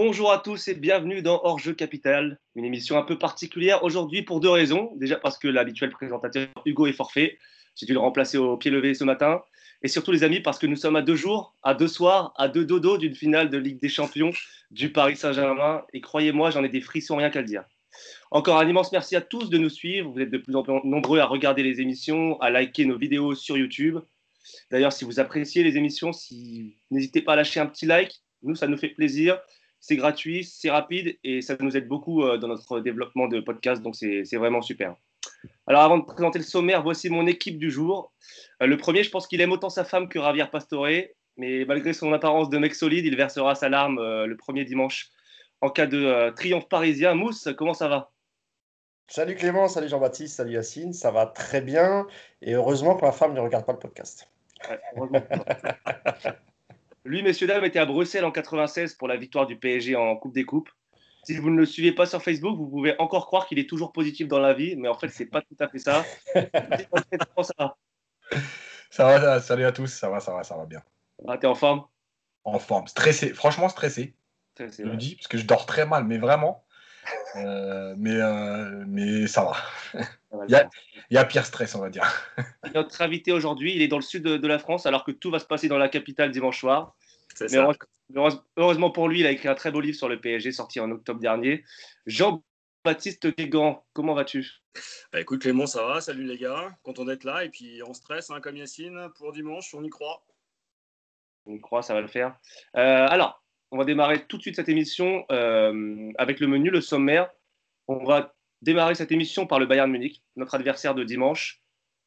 Bonjour à tous et bienvenue dans Hors Jeu Capital, une émission un peu particulière aujourd'hui pour deux raisons. Déjà parce que l'habituel présentateur Hugo est forfait, j'ai dû le remplacer au pied levé ce matin. Et surtout les amis parce que nous sommes à deux jours, à deux soirs, à deux dodos d'une finale de Ligue des Champions du Paris Saint-Germain. Et croyez-moi, j'en ai des frissons rien qu'à le dire. Encore un immense merci à tous de nous suivre. Vous êtes de plus en plus nombreux à regarder les émissions, à liker nos vidéos sur YouTube. D'ailleurs, si vous appréciez les émissions, si... n'hésitez pas à lâcher un petit like. Nous, ça nous fait plaisir c'est gratuit, c'est rapide et ça nous aide beaucoup euh, dans notre développement de podcast, donc c'est vraiment super. Alors avant de présenter le sommaire, voici mon équipe du jour. Euh, le premier, je pense qu'il aime autant sa femme que Javier Pastore, mais malgré son apparence de mec solide, il versera sa larme euh, le premier dimanche en cas de triomphe parisien. Mousse, comment ça va? Salut Clément, salut Jean-Baptiste, salut Yacine, ça va très bien et heureusement que ma femme ne regarde pas le podcast. heureusement. Lui, messieurs, dames, était à Bruxelles en 96 pour la victoire du PSG en Coupe des Coupes. Si vous ne le suivez pas sur Facebook, vous pouvez encore croire qu'il est toujours positif dans la vie, mais en fait, c'est pas tout à fait ça. ça va Ça va, salut à tous, ça va, ça va, ça va bien. Ah, t'es en forme? En forme, stressé, franchement stressé. stressé je le dis, parce que je dors très mal, mais vraiment. Euh, mais, euh, mais ça va. il, y a, il, y a, pire stress, on va dire. Notre invité aujourd'hui, il est dans le sud de, la France, alors que tout va se passer dans la capitale dimanche soir. Mais heureusement pour lui, il a écrit un très beau livre sur le PSG, sorti en octobre dernier. Jean-Baptiste Guégan, comment vas-tu? Bah Écoute Clément, ça va, salut les gars, content d'être là. Et puis on stresse, hein, comme Yacine, pour dimanche, on y croit. On y croit, ça va le faire. Euh, alors, on va démarrer tout de suite cette émission euh, avec le menu, le sommaire. On va démarrer cette émission par le Bayern Munich, notre adversaire de dimanche.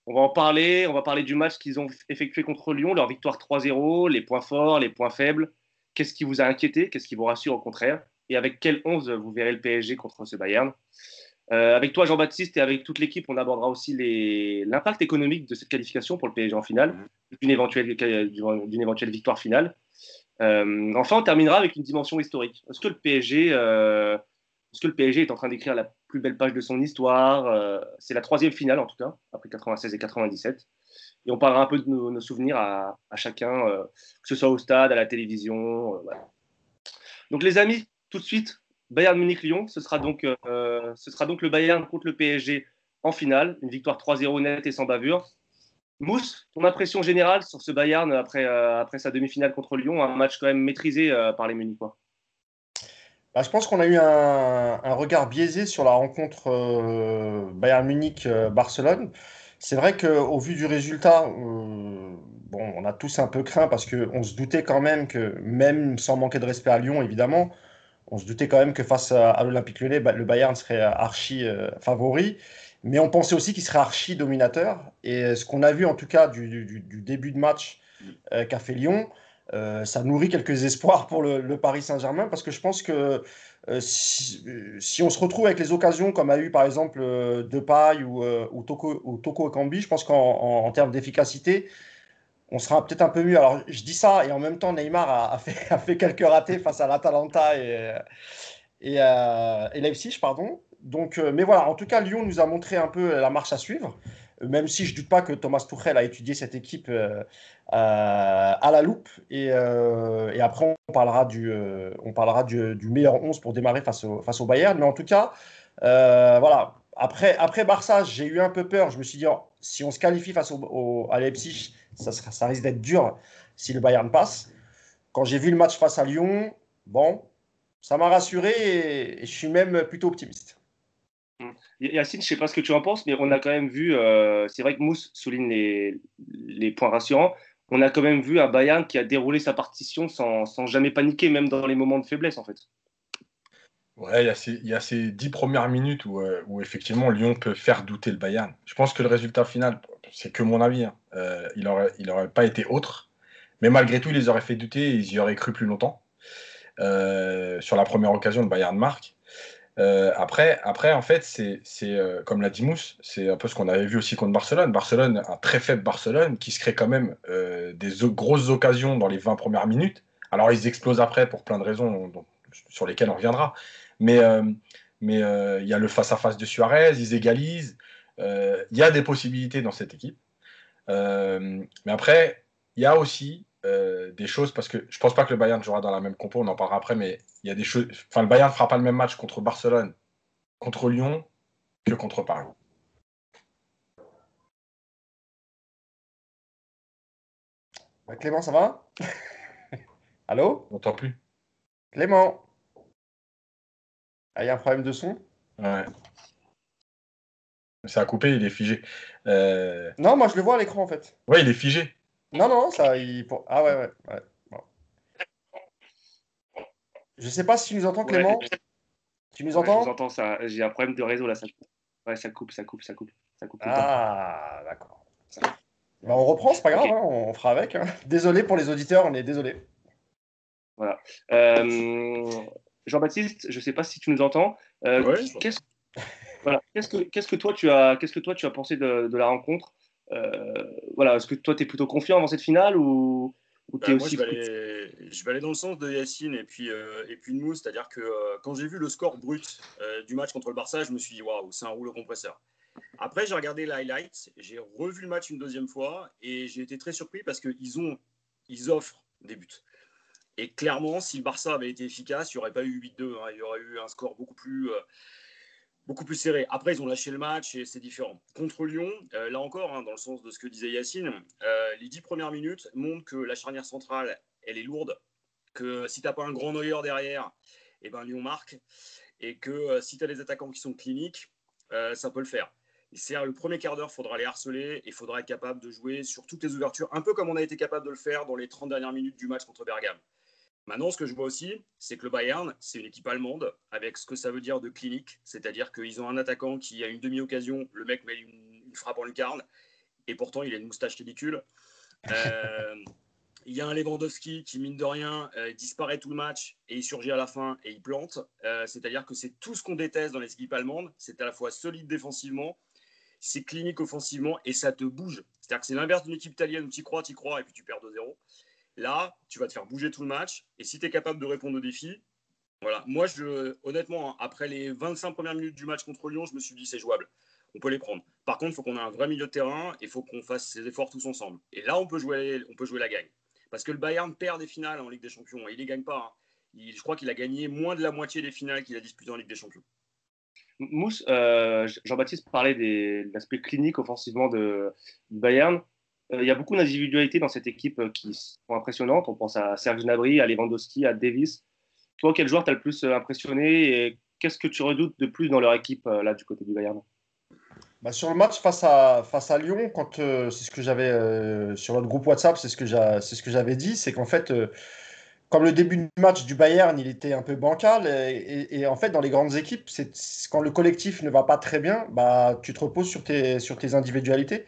On va en parler, on va parler du match qu'ils ont effectué contre Lyon, leur victoire 3-0, les points forts, les points faibles. Qu'est-ce qui vous a inquiété? Qu'est-ce qui vous rassure au contraire? Et avec quel 11 vous verrez le PSG contre ce Bayern? Euh, Avec toi, Jean-Baptiste, et avec toute l'équipe, on abordera aussi l'impact économique de cette qualification pour le PSG en finale, d'une éventuelle, éventuelle victoire finale. Euh, enfin, on terminera avec une dimension historique. Est-ce que le PSG, euh, est en train d'écrire la plus belle page de son histoire euh, C'est la troisième finale en tout cas, après 96 et 97. Et on parlera un peu de nos, souvenirs à, chacun, que ce soit au stade, à la télévision. Donc les amis, tout de suite, Bayern Munich-Lyon, ce, sera donc, ce sera donc le Bayern contre le PSG en finale, une victoire 3-0 nette et sans bavure. Mousse, ton impression générale sur ce Bayern après, euh, après sa demi-finale contre Lyon, un match quand même maîtrisé euh, par les Munichois bah, Je pense qu'on a eu un, regard biaisé sur la rencontre euh, Bayern Munich-Barcelone. C'est vrai qu'au vu du résultat, bon, on a tous un peu craint parce qu'on se doutait quand même que, même sans manquer de respect à Lyon, évidemment, on se doutait quand même que face à, à l'Olympique Lyonnais, le Bayern serait archi favori. Mais on pensait aussi qu'il serait archi dominateur. Et ce qu'on a vu en tout cas du, début de match euh, qu'a fait Lyon, euh, ça nourrit quelques espoirs pour le, Paris Saint-Germain parce que je pense que euh, si, on se retrouve avec les occasions comme a eu par exemple Depay ou, ou, Toko, ou Toko Kambi, je pense qu'en termes d'efficacité, on sera peut-être un peu mieux. Alors je dis ça et en même temps Neymar a, fait, a fait, quelques ratés face à l'Atalanta et, et, et Leipzig, pardon donc, euh, mais voilà, en tout cas, Lyon nous a montré un peu la marche à suivre, même si je ne doute pas que Thomas Tuchel a étudié cette équipe euh, à la loupe. Et, euh, après, on parlera, du, meilleur 11 pour démarrer face au, Bayern. Mais en tout cas, voilà, après, Barça, j'ai eu un peu peur. Je me suis dit, oh, si on se qualifie face au, à Leipzig, ça, ça risque d'être dur si le Bayern passe. Quand j'ai vu le match face à Lyon, bon, ça m'a rassuré et, je suis même plutôt optimiste. Yacine, je ne sais pas ce que tu en penses, mais on a quand même vu, euh, c'est vrai que Mousse souligne les, points rassurants, on a quand même vu un Bayern qui a déroulé sa partition sans, jamais paniquer, même dans les moments de faiblesse en fait. Ouais, il y, a ces dix premières minutes euh, où, effectivement Lyon peut faire douter le Bayern. Je pense que le résultat final, c'est que mon avis, hein, euh, il n'aurait pas été autre. Mais malgré tout, il les aurait fait douter ils y auraient cru plus longtemps. sur la première occasion, le Bayern marque. Euh, après, après, en fait, c'est euh, comme l'a dit Mousse, c'est un peu ce qu'on avait vu aussi contre Barcelone. Barcelone, un très faible Barcelone qui se crée quand même euh, des grosses occasions dans les 20 premières minutes. Alors, ils explosent après pour plein de raisons sur lesquelles on reviendra. Mais mais il y a le face-à-face de Suarez, ils égalisent. Il y a des possibilités dans cette équipe. mais après, il y a aussi euh, des choses parce que je pense pas que le Bayern jouera dans la même compo, on en parlera après, mais il y a des choses. Enfin, le Bayern ne fera pas le même match contre Barcelone, contre Lyon que contre Paris. Bah, Clément, ça va? Allô? On n'entend plus. Clément? Ah, il y a un problème de son? Ouais. Ça a coupé, il est figé. Euh, Non, moi je le vois à l'écran en fait. Ouais, il est figé. Non, non, ça. Il... pour- Ah ouais, ouais. ouais. Bon. Je sais pas si tu nous entends, Clément. Ouais, Tu nous ouais, je entends vous entends, ça. J'ai un problème de réseau là. Ça... Ouais, ça coupe, ça coupe, ça coupe. Ça coupe. Ah, d'accord. Bah, on reprend, c'est pas grave, hein, on fera avec. hein. Désolé pour les auditeurs, on est désolé. Euh, Jean-Baptiste, je ne sais pas si tu nous entends. Euh, qu'est-ce voilà, qu'est-ce que qu'est-ce que toi tu as qu'est-ce que toi tu as pensé de, de la rencontre? Voilà, est-ce que toi tu es plutôt confiant dans cette finale ou, ou Bah, tu es moi, aussi je vais, aller, je vais aller dans le sens de Yacine et puis, euh, et puis de Mousse, c'est-à-dire que euh, quand j'ai vu le score brut euh, du match contre le Barça, je me suis dit waouh, c'est un rouleau compresseur. Après, j'ai regardé les highlights, j'ai revu le match une deuxième fois et j'ai été très surpris parce qu'ils ont, ils offrent des buts. Et clairement, si le Barça avait été efficace, il n'y aurait pas eu 8-2, hein, il y aurait eu un score beaucoup plus, euh, beaucoup plus serré. Après, ils ont lâché le match et c'est différent. Contre Lyon, euh, là encore, hein, dans le sens de ce que disait Yacine, euh, les dix premières minutes montrent que la charnière centrale, elle est lourde, que si tu n'as pas un grand Neuer derrière, eh ben, Lyon marque, et que euh, si tu as des attaquants qui sont cliniques, ça peut le faire. Et le premier quart d'heure, il faudra les harceler et il faudra être capable de jouer sur toutes les ouvertures, un peu comme on a été capable de le faire dans les 30 dernières minutes du match contre Bergame. Maintenant, ce que je vois aussi, c'est que le Bayern, c'est une équipe allemande avec ce que ça veut dire de clinique, c'est-à-dire qu'ils ont un attaquant qui a une demi-occasion, le mec met une, une frappe en lucarne, et pourtant il a une moustache ridicule. Euh, il y a un Lewandowski qui, mine de rien, euh, disparaît tout le match et il surgit à la fin et il plante. Euh, c'est-à-dire que c'est tout ce qu'on déteste dans les équipes allemandes. C'est à la fois solide défensivement, c'est clinique offensivement et ça te bouge. C'est-à-dire que c'est l'inverse d'une équipe italienne où tu crois, tu crois et puis tu perds 2-0. Là, tu vas te faire bouger tout le match. Et si tu es capable de répondre aux défis, voilà. Moi, honnêtement, hein, après les 25 premières minutes du match contre Lyon, je me suis dit c'est jouable. On peut les prendre. Par contre, il faut qu'on ait un vrai milieu de terrain et il faut qu'on fasse ces efforts tous ensemble. Et là, on peut jouer, la gagne. Parce que le Bayern perd des finales en Ligue des Champions. Il ne les gagne pas. hein. Il- je crois qu'il a gagné moins de la moitié des finales qu'il a disputées en Ligue des Champions. Mousse, euh, Jean-Baptiste parlait de l'aspect clinique offensivement de, Bayern. Euh, il y a beaucoup d'individualités dans cette équipe euh, qui sont impressionnantes. On pense à Serge Gnabry, à Lewandowski, à Davis. Toi, quel joueur t'a le plus euh, impressionné et qu'est-ce que tu redoutes de plus dans leur équipe là du côté du Bayern? Bah, sur le match face à, face à Lyon, c'est ce que j'avais sur notre groupe WhatsApp, c'est ce que c'est ce que j'avais dit, c'est qu'en fait, comme le début du match du Bayern, il était un peu bancal, et, en fait, dans les grandes équipes, quand le collectif ne va pas très bien, bah, tu te reposes sur tes, sur tes individualités.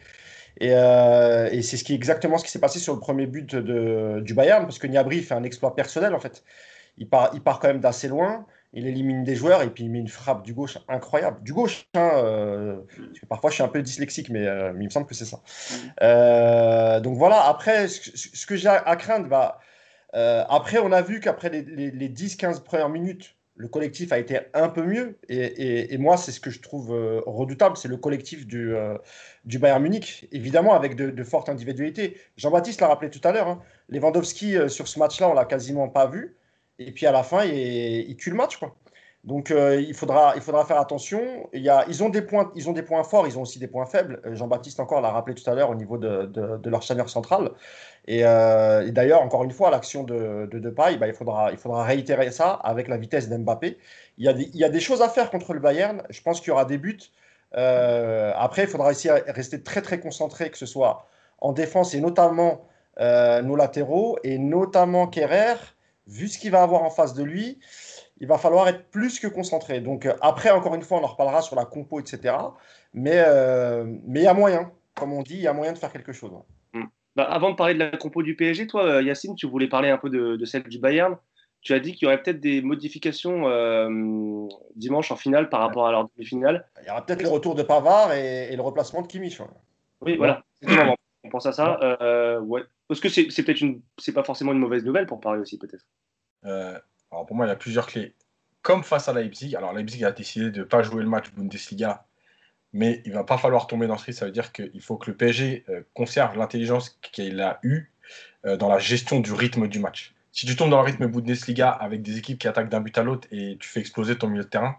Et, euh, et c'est ce qui, exactement ce qui s'est passé sur le premier but de, du Bayern, parce que Gnabry fait un exploit personnel, en fait. Il part, il part quand même d'assez loin, il élimine des joueurs, et puis il met une frappe du gauche incroyable. Du gauche, hein, euh, parfois je suis un peu dyslexique, mais, euh, il me semble que c'est ça. Donc voilà, après, ce, que- j'ai à, craindre, bah, après, on a vu qu'après les, les- les 10-15 premières minutes, le collectif a été un peu mieux. Et, moi, c'est ce que je trouve euh, redoutable, c'est le collectif du, euh, Bayern Munich, évidemment avec de, de fortes individualités. Jean-Baptiste l'a rappelé tout à l'heure, hein, Lewandowski, euh, sur ce match-là, on l'a quasiment pas vu. Et puis à la fin, il, il tue le match, quoi. Donc euh, il, faudra, il faudra faire attention. Il y a, ils, ont des points, ils ont des points forts, ils ont aussi des points faibles. Euh, Jean-Baptiste encore l'a rappelé tout à l'heure au niveau de, de, leur charnière centrale. Et, euh, et d'ailleurs, encore une fois, l'action de, de Depay, bah, il, faudra, il faudra réitérer ça avec la vitesse d'Mbappé. Il, y a des- il y a des choses à faire contre le Bayern. Je pense qu'il y aura des buts. Après, il faudra essayer de rester très très concentré, que ce soit en défense et notamment nos latéraux et notamment Kerrer. Vu ce qu'il va avoir en face de lui, il va falloir être plus que concentré. Donc euh, après, encore une fois, on en reparlera sur la compo, etc. Mais euh, mais il y a moyen, comme on dit, il y a moyen de faire quelque chose. Bah, avant de parler de la compo du PSG, toi, euh, Yacine, tu voulais parler un peu de, de celle du Bayern. Tu as dit qu'il y aurait peut-être des modifications euh, dimanche en finale par rapport à leur demi-finale. Il y aura peut-être le retour de Pavard et, et le remplacement de Kimmich. ouais. Oui, voilà. On pense à ça. Euh, ouais. Parce que c'est c'est peut-être une, c'est pas forcément une mauvaise nouvelle pour Paris aussi, peut-être. Euh, alors pour moi, il y a plusieurs clés. Comme face à Leipzig, alors Leipzig a décidé de ne pas jouer le match Bundesliga, mais il va pas falloir tomber dans ce risque. Ça veut dire qu'il faut que le PSG euh, conserve l'intelligence qu'il a eue euh, dans la gestion du rythme du match. Si tu tombes dans le rythme Bundesliga avec des équipes qui attaquent d'un but à l'autre et tu fais exploser ton milieu de terrain,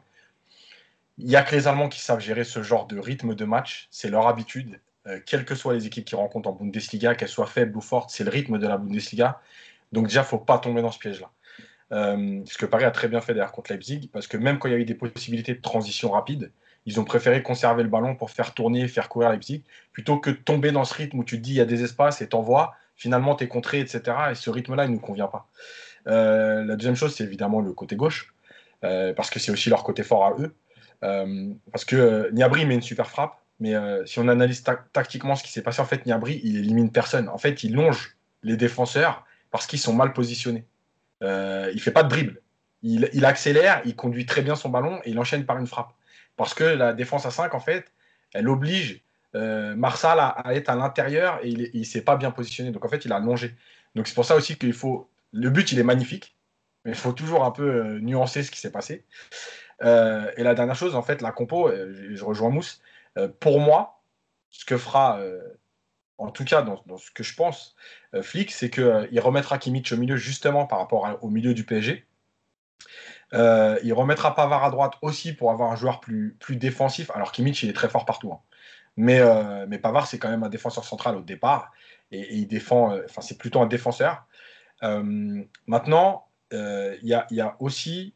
il n'y a que les Allemands qui savent gérer ce genre de rythme de match. C'est leur habitude. Euh, quelles que soient les équipes qui rencontrent en Bundesliga, qu'elles soient faibles ou fortes, c'est le rythme de la Bundesliga. Donc déjà, il ne faut pas tomber dans ce piège-là. Euh, ce que Paris a très bien fait d'ailleurs contre Leipzig, parce que même quand il y a eu des possibilités de transition rapide, ils ont préféré conserver le ballon pour faire tourner, faire courir Leipzig, plutôt que tomber dans ce rythme où tu te dis il y a des espaces et t'envoies, finalement tu es contré, etc. Et ce rythme-là, il ne nous convient pas. Euh, la deuxième chose, c'est évidemment le côté gauche, parce que c'est aussi leur côté fort à eux. Euh, parce que euh, Niabri met une super frappe, mais euh, si on analyse tactiquement ce qui s'est passé, en fait, Niabri, il élimine personne. En fait, il longe les défenseurs parce qu'ils sont mal positionnés. Euh, il fait pas de dribble. Il, accélère, il conduit très bien son ballon et il enchaîne par une frappe. Parce que la défense à 5, en fait, elle oblige Marsal à, être à l'intérieur et il ne s'est pas bien positionné. Donc, en fait, il a longé. Donc, c'est pour ça aussi qu'il faut. Le but, il est magnifique, mais il faut toujours un peu nuancer ce qui s'est passé. Euh, et la dernière chose, en fait, la compo, euh, je, rejoins Mousse, euh, pour moi, ce que fera, en tout cas dans, ce que je pense, Flick, c'est qu'il remettra Kimmich au milieu justement par rapport au milieu du PSG. il remettra Pavard à droite aussi pour avoir un joueur plus, plus défensif. Alors Kimmich, il est très fort partout. Hein. Mais, mais Pavard, c'est quand même un défenseur central au départ. Et, il défend, enfin, c'est plutôt un défenseur. maintenant, il y, y, a aussi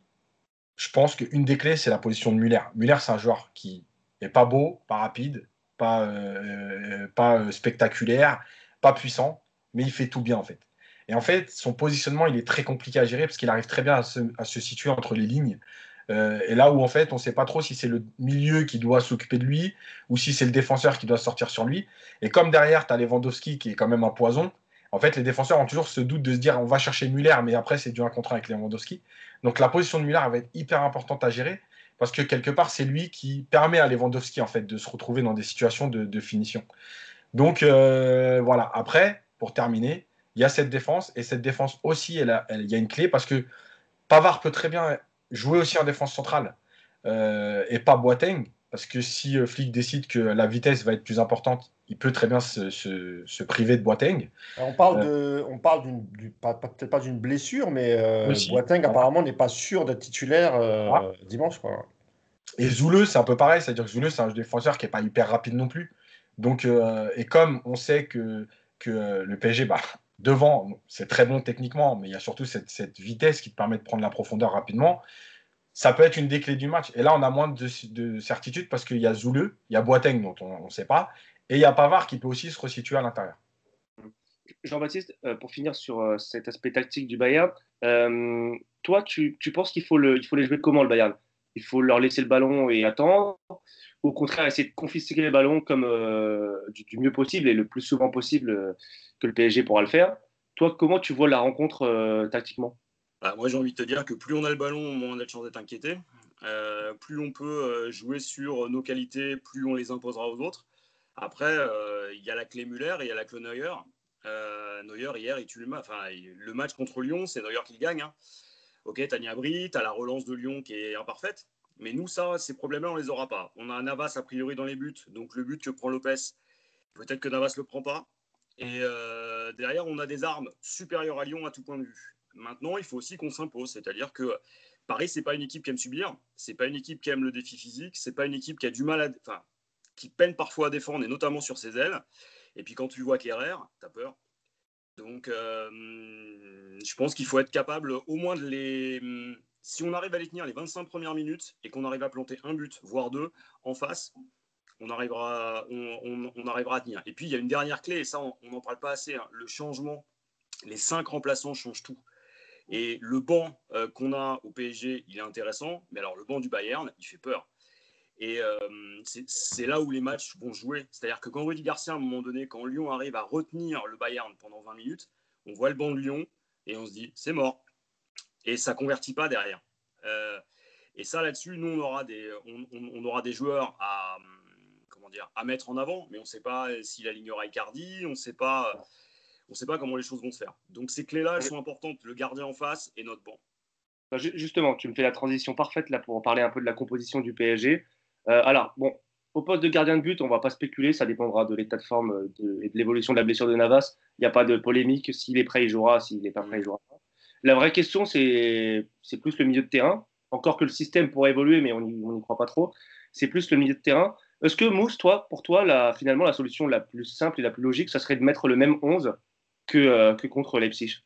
je pense qu'une des clés, c'est la position de Muller. Muller, c'est un joueur qui n'est pas beau, pas rapide, pas, euh, pas euh, spectaculaire, pas puissant, mais il fait tout bien en fait. Et en fait, son positionnement, il est très compliqué à gérer parce qu'il arrive très bien à se, situer entre les lignes. Euh, et là où en fait, on ne sait pas trop si c'est le milieu qui doit s'occuper de lui ou si c'est le défenseur qui doit sortir sur lui. Et comme derrière, tu as Lewandowski qui est quand même un poison, en fait, les défenseurs ont toujours ce doute de se dire on va chercher Muller, mais après, c'est du un contre avec Lewandowski. Donc la position de Muller va être hyper importante à gérer parce que quelque part, c'est lui qui permet à Lewandowski en fait, de se retrouver dans des situations de, finition. Donc euh, voilà, après, pour terminer, il y a cette défense et cette défense aussi, il y a une clé parce que Pavard peut très bien jouer aussi en défense centrale euh, et pas Boateng. Parce que si euh, Flick décide que la vitesse va être plus importante, il peut très bien se, priver de Boateng. On parle euh, de, on parle d'une, peut-être pas d'une blessure, mais euh, Boateng apparemment n'est pas sûr d'être titulaire ah. dimanche. Et Zouleux, c'est un peu pareil, c'est-à-dire que Zouleux, c'est un défenseur qui n'est pas hyper rapide non plus. Donc, et comme on sait que, que le PSG, bah, devant, c'est très bon techniquement, mais il y a surtout cette, cette vitesse qui te permet de prendre la profondeur rapidement ça peut être une des clés du match. Et là, on a moins de, certitude parce qu'il y a Zouleux, il y a Boateng dont on ne sait pas, et il y a Pavard qui peut aussi se resituer à l'intérieur. Jean-Baptiste, euh, pour finir sur euh, cet aspect tactique du Bayern, euh, toi, tu, penses qu'il faut les jouer comment le Bayern? Il faut leur laisser le ballon et attendre Ou au contraire, essayer de confisquer les ballons comme, du, mieux possible et le plus souvent possible que le PSG pourra le faire? Toi, comment tu vois la rencontre tactiquement? Bah, moi, j'ai envie de te dire que plus on a le ballon, moins on a de chance d'être inquiété. Euh, plus on peut euh, jouer sur nos qualités, plus on les imposera aux autres. Après, euh, il y a la clé Muller et il y a la clé Neuer. Neuer, hier, il tue le match. Enfin, le match contre Lyon, c'est Neuer qui le gagne. Hein. Ok, t'as Niabri, t'as la relance de Lyon qui est imparfaite. Mais nous, ça, ces problèmes-là, on les aura pas. On a Navas a priori dans les buts. Donc le but que prend Lopez, peut-être que Navas le prend pas. Et derrière, on a des armes supérieures à Lyon à tout point de vue. Maintenant, il faut aussi qu'on s'impose, c'est-à-dire que Paris, c'est pas une équipe qui aime subir, c'est pas une équipe qui aime le défi physique, c'est pas une équipe qui a du mal à, enfin, qui peine parfois à défendre et notamment sur ses ailes. Et puis quand tu vois Kerrer, as peur. Donc, euh, je pense qu'il faut être capable au moins de les. Si on arrive à les tenir les 25 premières minutes et qu'on arrive à planter un but, voire deux en face, on arrivera, on, arrivera à tenir. Et puis, il y a une dernière clé, et ça, on n'en parle pas assez, hein, le changement. Les cinq remplaçants changent tout. Et le banc euh, qu'on a au PSG, il est intéressant, mais alors le banc du Bayern, il fait peur. Et euh, c'est là où les matchs vont jouer. C'est-à-dire que quand Rudy Garcia, à un moment donné, quand Lyon arrive à retenir le Bayern pendant 20 minutes, on voit le banc de Lyon et on se dit, c'est mort. Et ça convertit pas derrière. Euh, et ça, là-dessus, nous, on aura des, on, aura des joueurs à, comment dire, à mettre en avant, mais on ne sait pas s'il alignera Icardi, on ne sait pas on ne sait pas comment les choses vont se faire. Donc ces clés-là, elles sont importantes, le gardien en face et notre banc. Justement, tu me fais la transition parfaite là pour parler un peu de la composition du PSG. Euh, alors, bon, au poste de gardien de but, on ne va pas spéculer, ça dépendra de l'état de forme euh, et de l'évolution de la blessure de Navas. Il n'y a pas de polémique, s'il est prêt, il jouera, s'il n'est pas prêt, il jouera pas. La vraie question, c'est plus le milieu de terrain. Encore que le système pourrait évoluer, mais on n'y croit pas trop. C'est plus le milieu de terrain. Est-ce que Mousse, toi, pour toi, la, finalement, la solution la plus simple et la plus logique, ça serait de mettre le même 11 que, euh, que contre Leipzig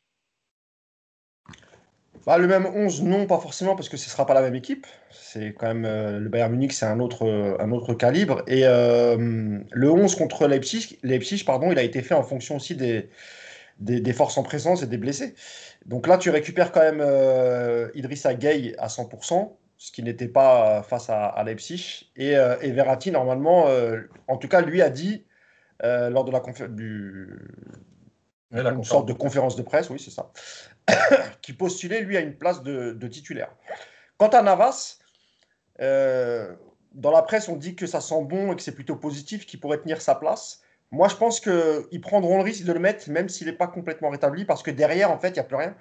bah, le même 11, non, pas forcément, parce que ce ne sera pas la même équipe. C'est quand même euh, le Bayern Munich, c'est un autre, un autre calibre. Et euh, le 11 contre Leipzig, Leipzig pardon, il a été fait en fonction aussi des, des, forces en présence et des blessés. Donc là, tu récupères quand même euh, Idrissa Gueye à 100%, ce qui n'était pas face à, Leipzig. Et, et, Verratti, normalement, en tout cas, lui a dit lors de la, du, une sorte de conférence de presse, oui, c'est ça, qui postulait, lui, à une place de, titulaire. Quant à Navas, euh, dans la presse, on dit que ça sent bon et que c'est plutôt positif, qu'il pourrait tenir sa place. Moi, je pense qu'ils prendront le risque de le mettre, même s'il n'est pas complètement rétabli, parce que derrière, en fait, il n'y a plus rien.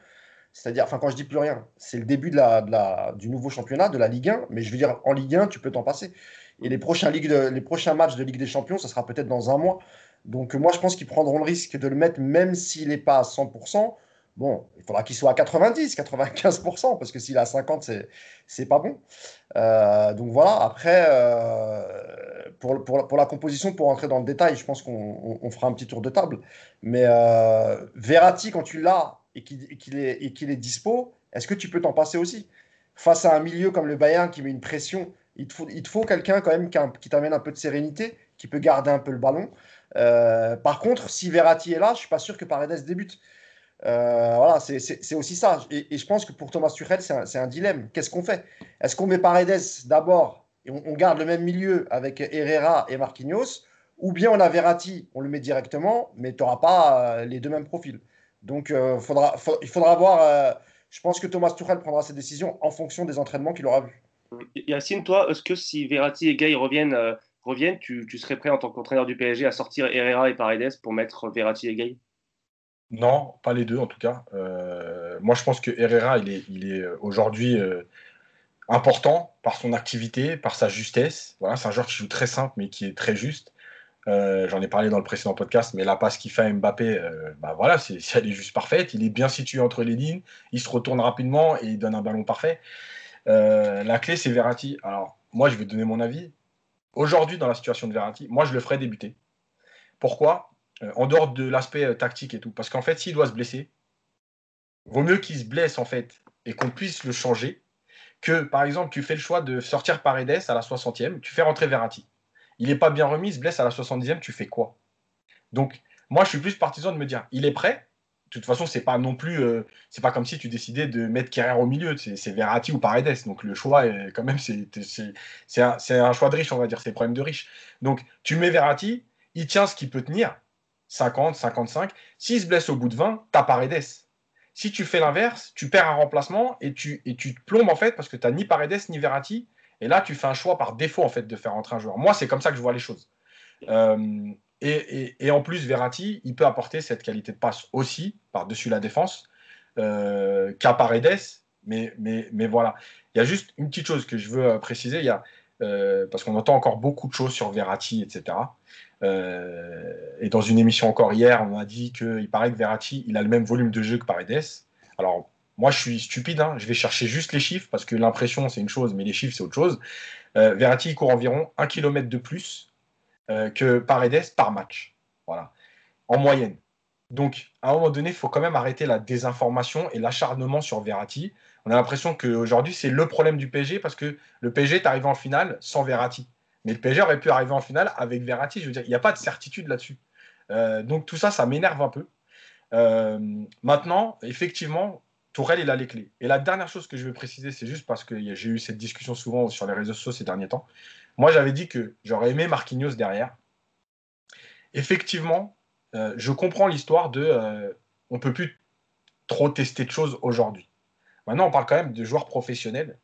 C'est-à-dire, enfin, quand je dis plus rien, c'est le début du nouveau championnat, de la Ligue 1, mais je veux dire, en Ligue 1, tu peux t'en passer. Et les prochains matchs de Ligue des Champions, ça sera peut-être dans un mois. Donc, moi, je pense qu'ils prendront le risque de le mettre, même s'il n'est pas à 100%, Bon, il faudra qu'il soit à 90, 95%, parce que s'il est à 50, c'est, c'est pas bon. Euh, donc voilà, après, euh, pour, pour, pour, la composition, pour entrer dans le détail, je pense qu'on fera un petit tour de table. Mais euh, Verratti, quand tu l'as et qu'il, est, et est dispo, est-ce que tu peux t'en passer aussi? Face à un milieu comme le Bayern qui met une pression, il te faut, faut quelqu'un quand même qui, qui, t'amène un peu de sérénité, qui peut garder un peu le ballon. Par contre, si Verratti est là, je suis pas sûr que Paredes débute. Euh, voilà, c'est aussi ça. Et, je pense que pour Thomas Tuchel, c'est un, dilemme. Qu'est-ce qu'on fait? Est-ce qu'on met Paredes d'abord et on, garde le même milieu avec Herrera et Marquinhos? Ou bien on a Verratti, on le met directement, mais tu n'auras pas euh, les deux mêmes profils. Donc euh, il faudra voir. je pense que Thomas Tuchel prendra ses décisions en fonction des entraînements qu'il aura vus. Yacine, toi, est-ce que si Verratti et Gay reviennent, reviennent tu, tu, serais prêt en tant qu'entraîneur du PSG à sortir Herrera et Paredes pour mettre Verratti et Gay? Non, pas les deux en tout cas. Euh, moi, je pense que Herrera, il est, euh, aujourd'hui euh, important par son activité, par sa justesse. Voilà, c'est un joueur qui joue très simple, mais qui est très juste. J'en ai parlé dans le précédent podcast, mais la passe qu'il fait à Mbappé, bah voilà, elle est juste parfaite. Il est bien situé entre les lignes, il se retourne rapidement et il donne un ballon parfait. la clé, c'est Verratti. Alors, moi, je vais donner mon avis. Aujourd'hui, dans la situation de Verratti, moi, je le ferai débuter. Pourquoi? Euh, en dehors de l'aspect euh, tactique et tout. Parce qu'en fait, s'il doit se blesser, vaut mieux qu'il se blesse en fait et qu'on puisse le changer que, par exemple, tu fais le choix de sortir Paredes à la 60e, tu fais rentrer Verratti. Il n'est pas bien remis, il se blesse à la 70e, tu fais quoi? Donc, moi, je suis plus partisan de me dire, il est prêt. Toute façon, c'est pas non plus, euh, c'est pas comme si tu décidais de mettre Kerrer au milieu, c'est Verratti ou Paredes. Donc le choix, est, quand même, c'est un, un, choix de riche, on va dire, c'est problème de riche. Donc tu mets Verratti, il tient ce qu'il peut tenir, 50, 55. S'il se blesse au bout de 20, t'as Paredes. Si tu fais l'inverse, tu perds un remplacement et tu, et tu te plombes en fait parce que tu n'as ni Paredes ni Verratti. Et là, tu fais un choix par défaut en fait de faire entrer un joueur. Moi, c'est comme ça que je vois les choses. Euh, et, en plus, Verratti, il peut apporter cette qualité de passe aussi par-dessus la défense euh, qu'à Paredes. Mais, voilà. Il y a juste une petite chose que je veux euh, préciser. Il y a, parce qu'on entend encore beaucoup de choses sur Verratti, etc. Euh, et dans une émission encore hier, on a dit qu'il paraît que Verratti, il a le même volume de jeu que Paredes. Alors, moi, je suis stupide, hein. je vais chercher juste les chiffres parce que l'impression, c'est une chose, mais les chiffres, c'est autre chose. Euh, Verratti, il court environ 1 km de plus euh, que Paredes par match. Voilà. En moyenne. Donc, à un moment donné, il faut quand même arrêter la désinformation et l'acharnement sur Verratti. On a l'impression qu'aujourd'hui, c'est le problème du PSG parce que le PSG est arrivé en finale sans Verratti. Mais le PSG aurait pu arriver en finale avec Verratti. Je veux dire, il n'y a pas de certitude là-dessus. Euh, donc tout ça, ça m'énerve un peu. Euh, maintenant, effectivement, Tourelle, il a les clés. Et la dernière chose que je veux préciser, c'est juste parce que j'ai eu cette discussion souvent sur les réseaux sociaux ces derniers temps. Moi, j'avais dit que j'aurais aimé Marquinhos derrière. Effectivement, euh, je comprends l'histoire de on ne peut plus trop tester de choses aujourd'hui. Maintenant, on parle quand même de joueurs professionnels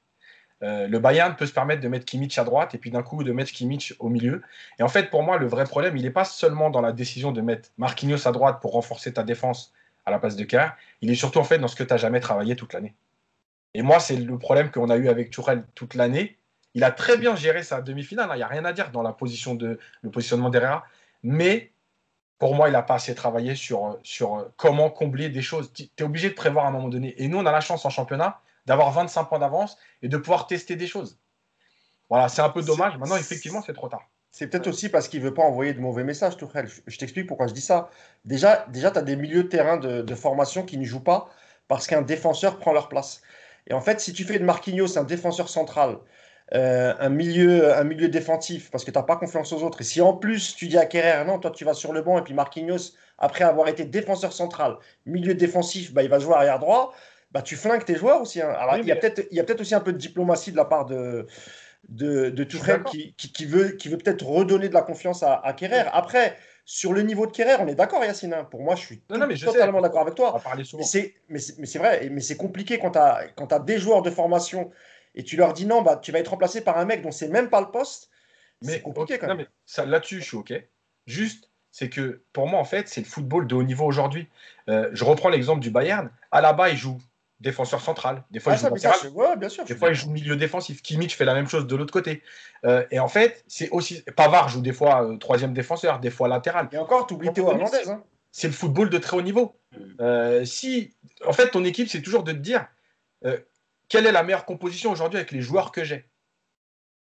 euh, le Bayern peut se permettre de mettre Kimmich à droite et puis d'un coup de mettre Kimmich au milieu. Et en fait, pour moi, le vrai problème, il n'est pas seulement dans la décision de mettre Marquinhos à droite pour renforcer ta défense à la place de Kerr, il est surtout en fait dans ce que tu n'as jamais travaillé toute l'année. Et moi, c'est le problème qu'on a eu avec Tourelle toute l'année, Il a très bien géré sa demi-finale. Il n'y a rien à dire dans la position de, le positionnement d'Herrera. Mais pour moi, il n'a pas assez travaillé sur, sur comment combler des choses. Tu es obligé de prévoir à un moment donné. Et nous, on a la chance en championnat d'avoir 25 points d'avance et de pouvoir tester des choses. Voilà, c'est un peu dommage. Maintenant, effectivement, c'est trop tard. C'est peut-être aussi parce qu'il ne veut pas envoyer de mauvais messages, Tourelle. Je t'explique pourquoi je dis ça. Déjà, déjà tu as des milieux de terrain de, formation qui ne jouent pas parce qu'un défenseur prend leur place. Et en fait, si tu fais de Marquinhos un défenseur central, euh, un, milieu, un milieu défensif, parce que tu n'as pas confiance aux autres, et si en plus tu dis à Kerrer, non, toi tu vas sur le banc, et puis Marquinhos, après avoir été défenseur central, milieu défensif, bah, il va jouer arrière droit, bah, tu flingues tes joueurs aussi. Hein. Alors, il y a peut-être aussi un peu de diplomatie de la part de, de, de qui, qui, veut, qui veut peut-être redonner de la confiance à, à Kerrer. Après, sur le niveau de Kerrer, on est d'accord, Yacine. Hein. Pour moi, je suis totalement d'accord avec toi. Mais c'est vrai, mais c'est compliqué quand tu as, as, des joueurs de formation et tu leur dis non, bah, tu vas être remplacé par un mec dont c'est même pas le poste. C'est compliqué quand même. Là-dessus, je suis OK. Juste, c'est que pour moi, en fait, c'est le football de haut niveau aujourd'hui. Euh, je reprends l'exemple du Bayern. À la bas, il joue défenseur central. Des fois, il joue bien sûr, des fois, il joue milieu défensif. Kimmich fait la même chose de l'autre côté. Euh, et en fait, c'est aussi. Pavard joue des fois euh, troisième défenseur, des fois latéral. Et encore, tu oublies Théo Hernandez. Hein. C'est le football de très haut niveau. Mm. Euh, si, en fait, ton équipe, c'est toujours de te dire quelle est la meilleure composition aujourd'hui avec les joueurs que j'ai?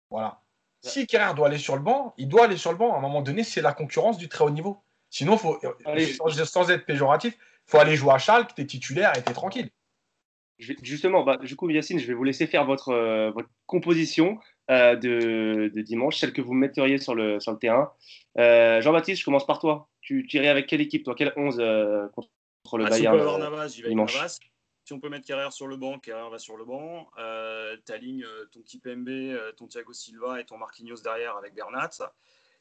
Voilà. Si Kerrer doit aller sur le banc, il doit aller sur le banc. À un moment donné, c'est la concurrence du très haut niveau. Sinon, faut, sans, sans, être péjoratif, il faut aller jouer à Schalke, tu es titulaire et tu es tranquille justement, bah, du coup, Yacine, je vais vous laisser faire votre, euh, votre composition euh, de, de, dimanche, celle que vous metteriez sur le, sur le terrain. Euh, Jean-Baptiste, je commence par toi. Tu irais avec quelle équipe, toi? Quelle 11 contre le ah, Bayern si on peut Navas, j'y vais avec Navas. Si on peut mettre Carrère sur le banc, Carrère va sur le banc. Ta ligne, ton Kipembe, ton Thiago Silva et ton Marquinhos derrière avec Bernat.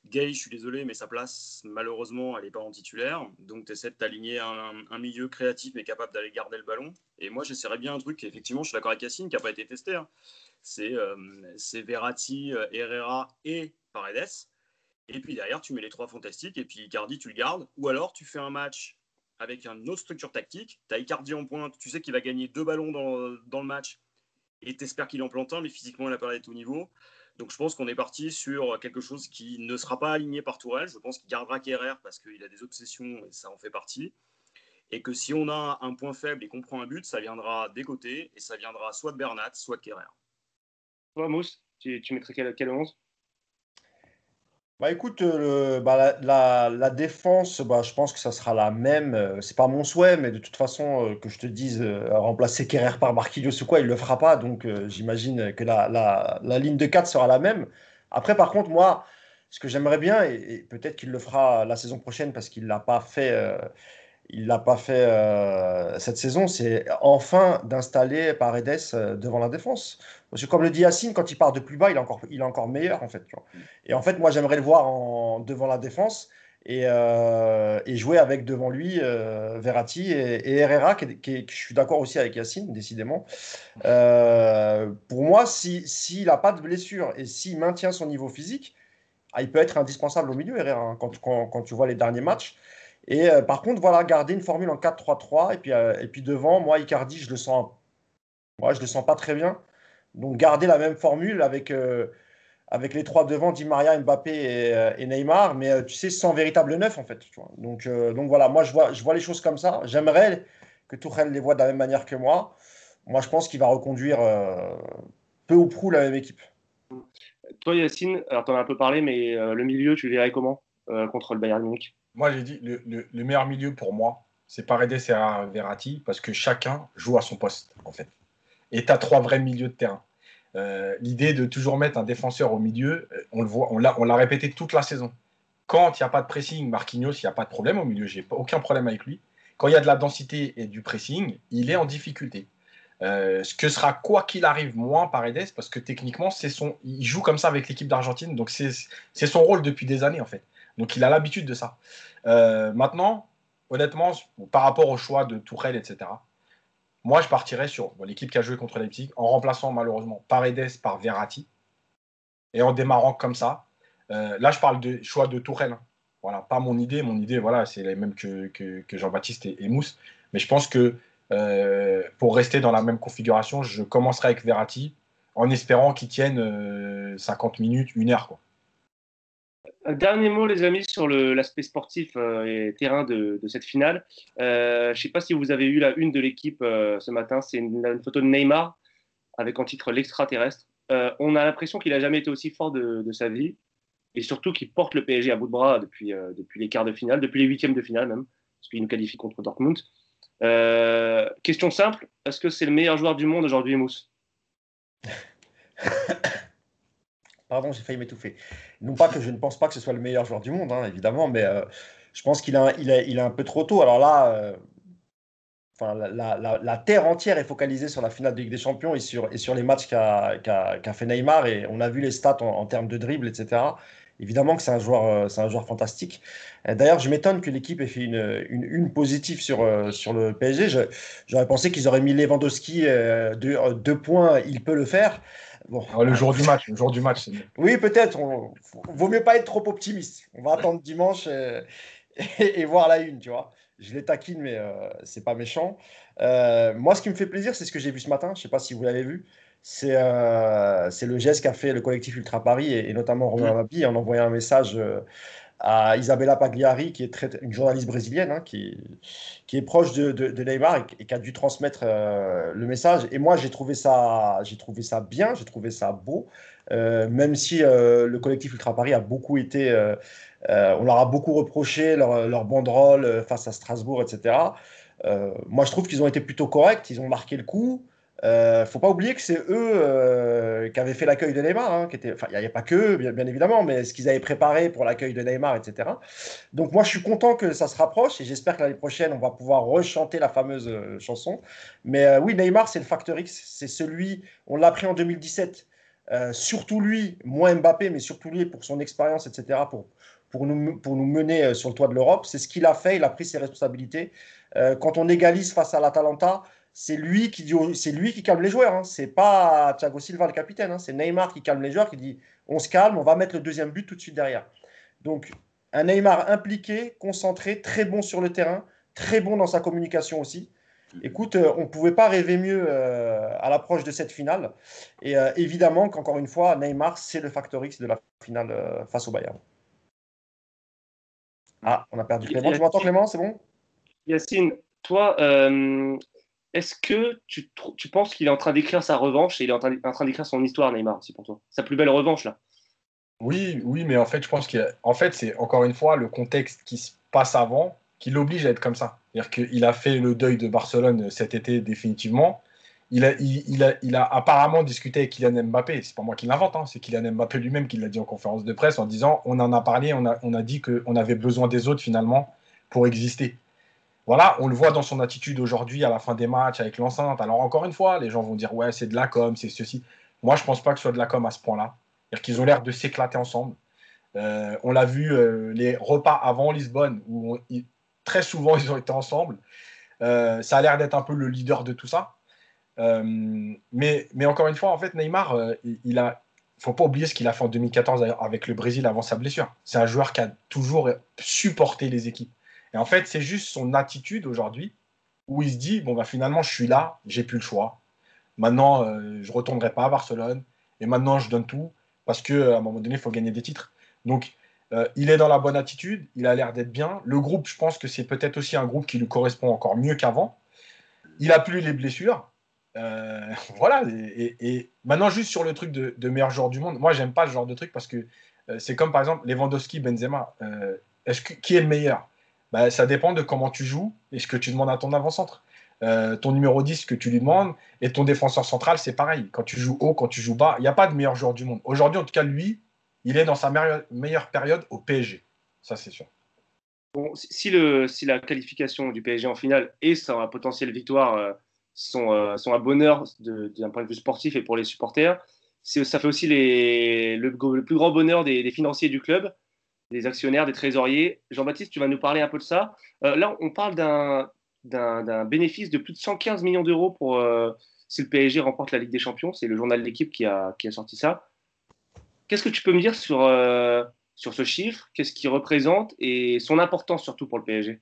Gay, je suis désolé, mais sa place, malheureusement, elle n'est pas en titulaire. Donc, tu essaies de t'aligner un, milieu créatif mais capable d'aller garder le ballon. Et moi, j'essaierais bien un truc, effectivement, je suis d'accord avec Cassine, qui n'a pas été testé. Hein. Euh, c'est Verratti, euh, Herrera et Paredes. Et puis derrière, tu mets les trois fantastiques. Et puis Icardi, tu le gardes. Ou alors, tu fais un match avec une autre structure tactique. Tu as Icardi en pointe. Tu sais qu'il va gagner deux ballons dans, le match. Et tu espères qu'il en plante un, mais physiquement, il n'a pas au niveau. Donc je pense qu'on est parti sur quelque chose qui ne sera pas aligné par Tourelle. Je pense qu'il gardera Kerrer parce qu'il a des obsessions et ça en fait partie. Et que si on a un point faible et qu'on prend un but, ça viendra des côtés et ça viendra soit de Bernat, soit de Kerrer. Toi, Mousse, tu, mettrais quel, quel 11 bah écoute, euh, bah, la, défense, bah, je pense que ça sera la même. Euh, c'est pas mon souhait, mais de toute façon, euh, que je te dise remplacer Kerrer par Marquinhos ou quoi, il le fera pas. Donc j'imagine que la, ligne de 4 sera la même. Après, par contre, moi, ce que j'aimerais bien, et, peut-être qu'il le fera la saison prochaine parce qu'il l'a pas fait il l'a pas fait euh, cette saison, c'est enfin d'installer Paredes euh, devant la défense. Parce que comme le dit Yacine, quand il part de plus bas, il est encore, meilleur en fait. Et en fait, moi j'aimerais le voir devant la défense et, euh, et jouer avec devant lui Verratti et, Herrera, qui, je suis d'accord aussi avec Yacine, décidément. pour moi, s'il si, n'a pas de blessure et s'il maintient son niveau physique, ah, il peut être indispensable au milieu, Herrera, hein, quand, tu vois les derniers matchs. Et euh, par contre, voilà, garder une formule en 4-3-3. Et puis, euh, et puis devant, moi, Icardi, je le sens, moi, je le sens pas très bien. Donc garder la même formule avec, euh, avec les trois devant, Di Maria, Mbappé et, Neymar, mais tu sais, sans véritable neuf en fait. Donc, donc voilà, moi je vois, je vois les choses comme ça. J'aimerais que Tourelle les voit de la même manière que moi. Moi, je pense qu'il va reconduire peu ou prou la même équipe. Toi, Yacine, alors tu en as un peu parlé, mais le milieu, tu verrais comment contre le Bayern Munich? Moi, j'ai dit le, le, meilleur milieu pour moi, c'est Paredes et Verratti, parce que chacun joue à son poste, en fait. Et tu as trois vrais milieux de terrain. Euh, l'idée de toujours mettre un défenseur au milieu, euh, on le voit, on l'a, répété toute la saison. Quand il n'y a pas de pressing, Marquinhos, il n'y a pas de problème au milieu, j'ai aucun problème avec lui. Quand il y a de la densité et du pressing, il est en difficulté. Euh, ce que sera quoi qu'il arrive moins Paredes, parce que techniquement, son, il joue comme ça avec l'équipe d'Argentine, donc c'est son rôle depuis des années en fait. Donc il a l'habitude de ça. Euh, maintenant, honnêtement, par rapport au choix de Tourelle, etc., moi je partirais sur l'équipe qui a joué contre Leipzig en remplaçant malheureusement Paredes par Verratti et en démarrant comme ça. Euh, là, je parle de choix de Tourelle. Hein. Voilà, pas mon idée. Mon idée, voilà, c'est la même que, que, Jean-Baptiste et, Mousse. Mais je pense que euh, pour rester dans la même configuration, je commencerai avec Verratti en espérant qu'ils tiennent 50 minutes, une heure. Quoi. Un dernier mot, les amis, sur l'aspect sportif et terrain de, cette finale. je ne sais pas si vous avez eu la une de l'équipe ce matin. C'est une, photo de Neymar avec en titre l'extraterrestre. on a l'impression qu'il n'a jamais été aussi fort de, sa vie et surtout qu'il porte le PSG à bout de bras depuis, les quarts de finale, depuis les huitièmes de finale même parce qu'il nous qualifie contre Dortmund. Euh, question simple, est-ce que c'est le meilleur joueur du monde aujourd'hui, Mousse? Pardon, j'ai failli m'étouffer. Non pas que je ne pense pas que ce soit le meilleur joueur du monde, hein, évidemment, mais euh, je pense qu'il a, un peu trop tôt. Alors là, euh, enfin, la, terre entière est focalisée sur la finale de Ligue des Champions et sur, les matchs qu'a qu fait Neymar. Et on a vu les stats en, termes de dribble, etc. Évidemment que c'est un joueur, euh, fantastique. Euh, d'ailleurs, je m'étonne que l'équipe ait fait une, une, positive sur, euh, le PSG. J'aurais pensé qu'ils auraient mis Lewandowski deux, deux, points, il peut le faire. Bon. Le jour du match, le jour du match. Oui, peut-être. Vaut mieux pas être trop optimiste. On va attendre dimanche et, voir la une, tu vois. Je les taquine, mais c'est pas méchant. moi, ce qui me fait plaisir, c'est ce que j'ai vu ce matin. Je sais pas si vous l'avez vu c'est euh, le geste qu'a fait le collectif Ultra Paris et, notamment Romain Mabi en envoyant un message euh, à Isabella Pagliari, qui est une journaliste brésilienne, hein, qui, qui, est proche de, Neymar et, qui a dû transmettre euh, le message. Et moi, j'ai trouvé, ça, trouvé ça bien, j'ai trouvé ça beau, euh, même si le collectif Ultra Paris a beaucoup été. on leur a beaucoup reproché leur, leur banderole face à Strasbourg, etc. moi, je trouve qu'ils ont été plutôt corrects, ils ont marqué le coup. Euh, faut pas oublier que c'est eux euh, qui avaient fait l'accueil de Neymar. Hein, il n'y avait pas que eux, bien, évidemment, mais ce qu'ils avaient préparé pour l'accueil de Neymar, etc. Donc moi, je suis content que ça se rapproche et j'espère que l'année prochaine, on va pouvoir rechanter la fameuse euh, chanson. Mais euh, oui, Neymar, c'est le facteur X. C'est celui, on l'a pris en 2017. surtout lui, moins Mbappé, mais surtout lui pour son expérience, etc. Pour, nous, pour nous mener sur le toit de l'Europe. C'est ce qu'il a fait. Il a pris ses responsabilités. quand on égalise face à l'Atalanta, c'est lui qui dit, c'est lui qui calme les joueurs. Hein. C'est pas Thiago Silva le capitaine. Hein. C'est Neymar qui calme les joueurs, qui dit on se calme, on va mettre le deuxième but tout de suite derrière. Donc un Neymar impliqué, concentré, très bon sur le terrain, très bon dans sa communication aussi. Écoute, euh, on ne pouvait pas rêver mieux euh, à l'approche de cette finale. Et euh, évidemment qu'encore une fois, Neymar, c'est le factor X de la finale face au Bayern. Ah, on a perdu Clément. Tu m'entends Clément? C'est bon? Yacine, toi, est-ce que tu, penses qu'il est en train d'écrire sa revanche et il est en train, d'écrire son histoire, Neymar, aussi pour toi Sa plus belle revanche, là? Oui, oui, mais en fait, je pense fait, c'est encore une fois le contexte qui se passe avant qui l'oblige à être comme ça. C'est-à-dire qu'il a fait le deuil de Barcelone cet été définitivement. Il a, il, a, a apparemment discuté avec Kylian Mbappé. C'est pas moi qui l'invente, hein. c'est Kylian Mbappé lui-même qui l'a dit en conférence de presse en disant on en a parlé, on a dit qu'on avait besoin des autres finalement pour exister voilà, on le voit dans son attitude aujourd'hui à la fin des matchs avec l'enceinte. Alors encore une fois, les gens vont dire ouais, c'est de la com, c'est ceci. Moi, je pense pas que ce soit de la com à ce point-là. C'est-à-dire qu'ils ont l'air de s'éclater ensemble. Euh, on l'a vu euh, les repas avant Lisbonne où très souvent ils ont été ensemble. Euh, ça a l'air d'être un peu le leader de tout ça. mais, mais encore une fois, en fait, Neymar, il a, faut pas oublier ce qu'il a fait en 2014 avec le Brésil avant sa blessure. C'est un joueur qui a toujours supporté les équipes. Et en fait, c'est juste son attitude aujourd'hui où il se dit bon, bah, finalement, je suis là, j'ai plus le choix. Maintenant, euh, je ne retournerai pas à Barcelone. Et maintenant, je donne tout parce qu'à un moment donné, il faut gagner des titres. Donc, euh, il est dans la bonne attitude, il a l'air d'être bien. Le groupe, je pense que c'est peut-être aussi un groupe qui lui correspond encore mieux qu'avant. Il a plus les blessures. Euh, voilà. Et, maintenant, juste sur le truc de, meilleur joueur du monde, moi, j'aime pas ce genre de truc parce que c'est comme par exemple Lewandowski, Benzema. que, qui est le meilleur? Bah, ça dépend de comment tu joues et ce que tu demandes à ton avant-centre. Euh, ton numéro 10 que tu lui demandes et ton défenseur central, c'est pareil. Quand tu joues haut, quand tu joues bas, il n'y a pas de meilleur joueur du monde. Aujourd'hui, en tout cas, lui, il est dans sa meilleure, période au PSG. Ça, c'est sûr. Si, le, si la qualification du PSG en finale et sa potentielle victoire euh, sont, euh, sont, un bonheur d'un point de vue sportif et pour les supporters, ça fait aussi les, le, plus grand bonheur des financiers du club des actionnaires, des trésoriers. Jean-Baptiste, tu vas nous parler un peu de ça. Euh, là, on parle d'un bénéfice de plus de 115 millions d'euros pour euh, si le PSG remporte la Ligue des Champions. C'est le journal de l'équipe qui a, sorti ça. Qu'est-ce que tu peux me dire sur, euh, sur ce chiffre? Qu'est-ce qu'il représente? Et son importance surtout pour le PSG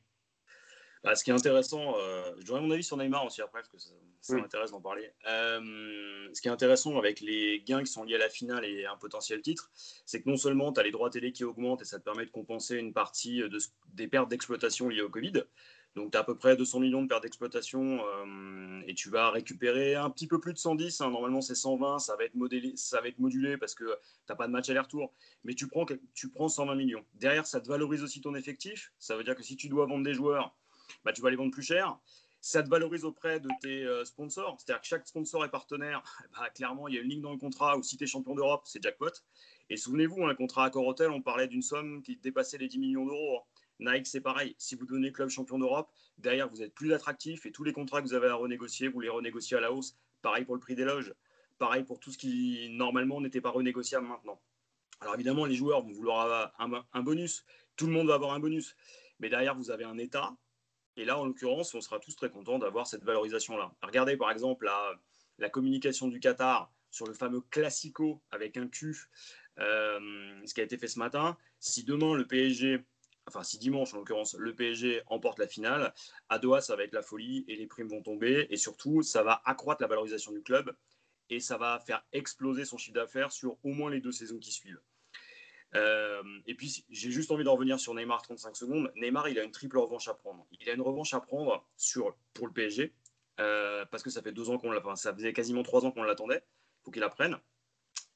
Bah, ce qui est intéressant, euh, je donnerai mon avis sur Neymar aussi après, parce que ça, ça Oui. m'intéresse d'en parler. Euh, ce qui est intéressant avec les gains qui sont liés à la finale et un potentiel titre, c'est que non seulement tu as les droits télé qui augmentent et ça te permet de compenser une partie de, des pertes d'exploitation liées au Covid. Donc tu as à peu près 200 millions de pertes d'exploitation euh, et tu vas récupérer un petit peu plus de 110. hein. Normalement c'est 120, ça va être, modélé, ça va être modulé parce que tu n'as pas de match aller-retour. Mais tu prends, tu prends 120 millions. Derrière, ça te valorise aussi ton effectif. Ça veut dire que si tu dois vendre des joueurs, bah, tu vas les vendre plus cher. Ça te valorise auprès de tes euh, sponsors. C'est-à-dire que chaque sponsor est partenaire. Bah, clairement, il y a une ligne dans le contrat où si tu es champion d'Europe, c'est jackpot. Et souvenez-vous, un contrat à Corotel, on parlait d'une somme qui dépassait les 10 millions d'euros. Nike, c'est pareil. Si vous devenez club champion d'Europe, derrière, vous êtes plus attractif et tous les contrats que vous avez à renégocier, vous les renégociez à la hausse. Pareil pour le prix des loges. Pareil pour tout ce qui, normalement, n'était pas renégociable maintenant. Alors évidemment, les joueurs vont vouloir avoir un bonus. Tout le monde va avoir un bonus. Mais derrière, vous avez un État et là, en l'occurrence, on sera tous très contents d'avoir cette valorisation-là. Regardez par exemple la, communication du Qatar sur le fameux classico avec un Q, euh, ce qui a été fait ce matin. Si demain le PSG, enfin si dimanche en l'occurrence, le PSG emporte la finale, à Doha, ça va être la folie et les primes vont tomber. Et surtout, ça va accroître la valorisation du club et ça va faire exploser son chiffre d'affaires sur au moins les deux saisons qui suivent. Euh, et puis, j'ai juste envie de revenir sur Neymar 35 secondes. Neymar, il a une triple revanche à prendre. Il a une revanche à prendre sur, pour le PSG, euh, parce que ça fait deux ans qu'on enfin, ça faisait quasiment trois ans qu'on l'attendait. Il faut qu'il la prenne.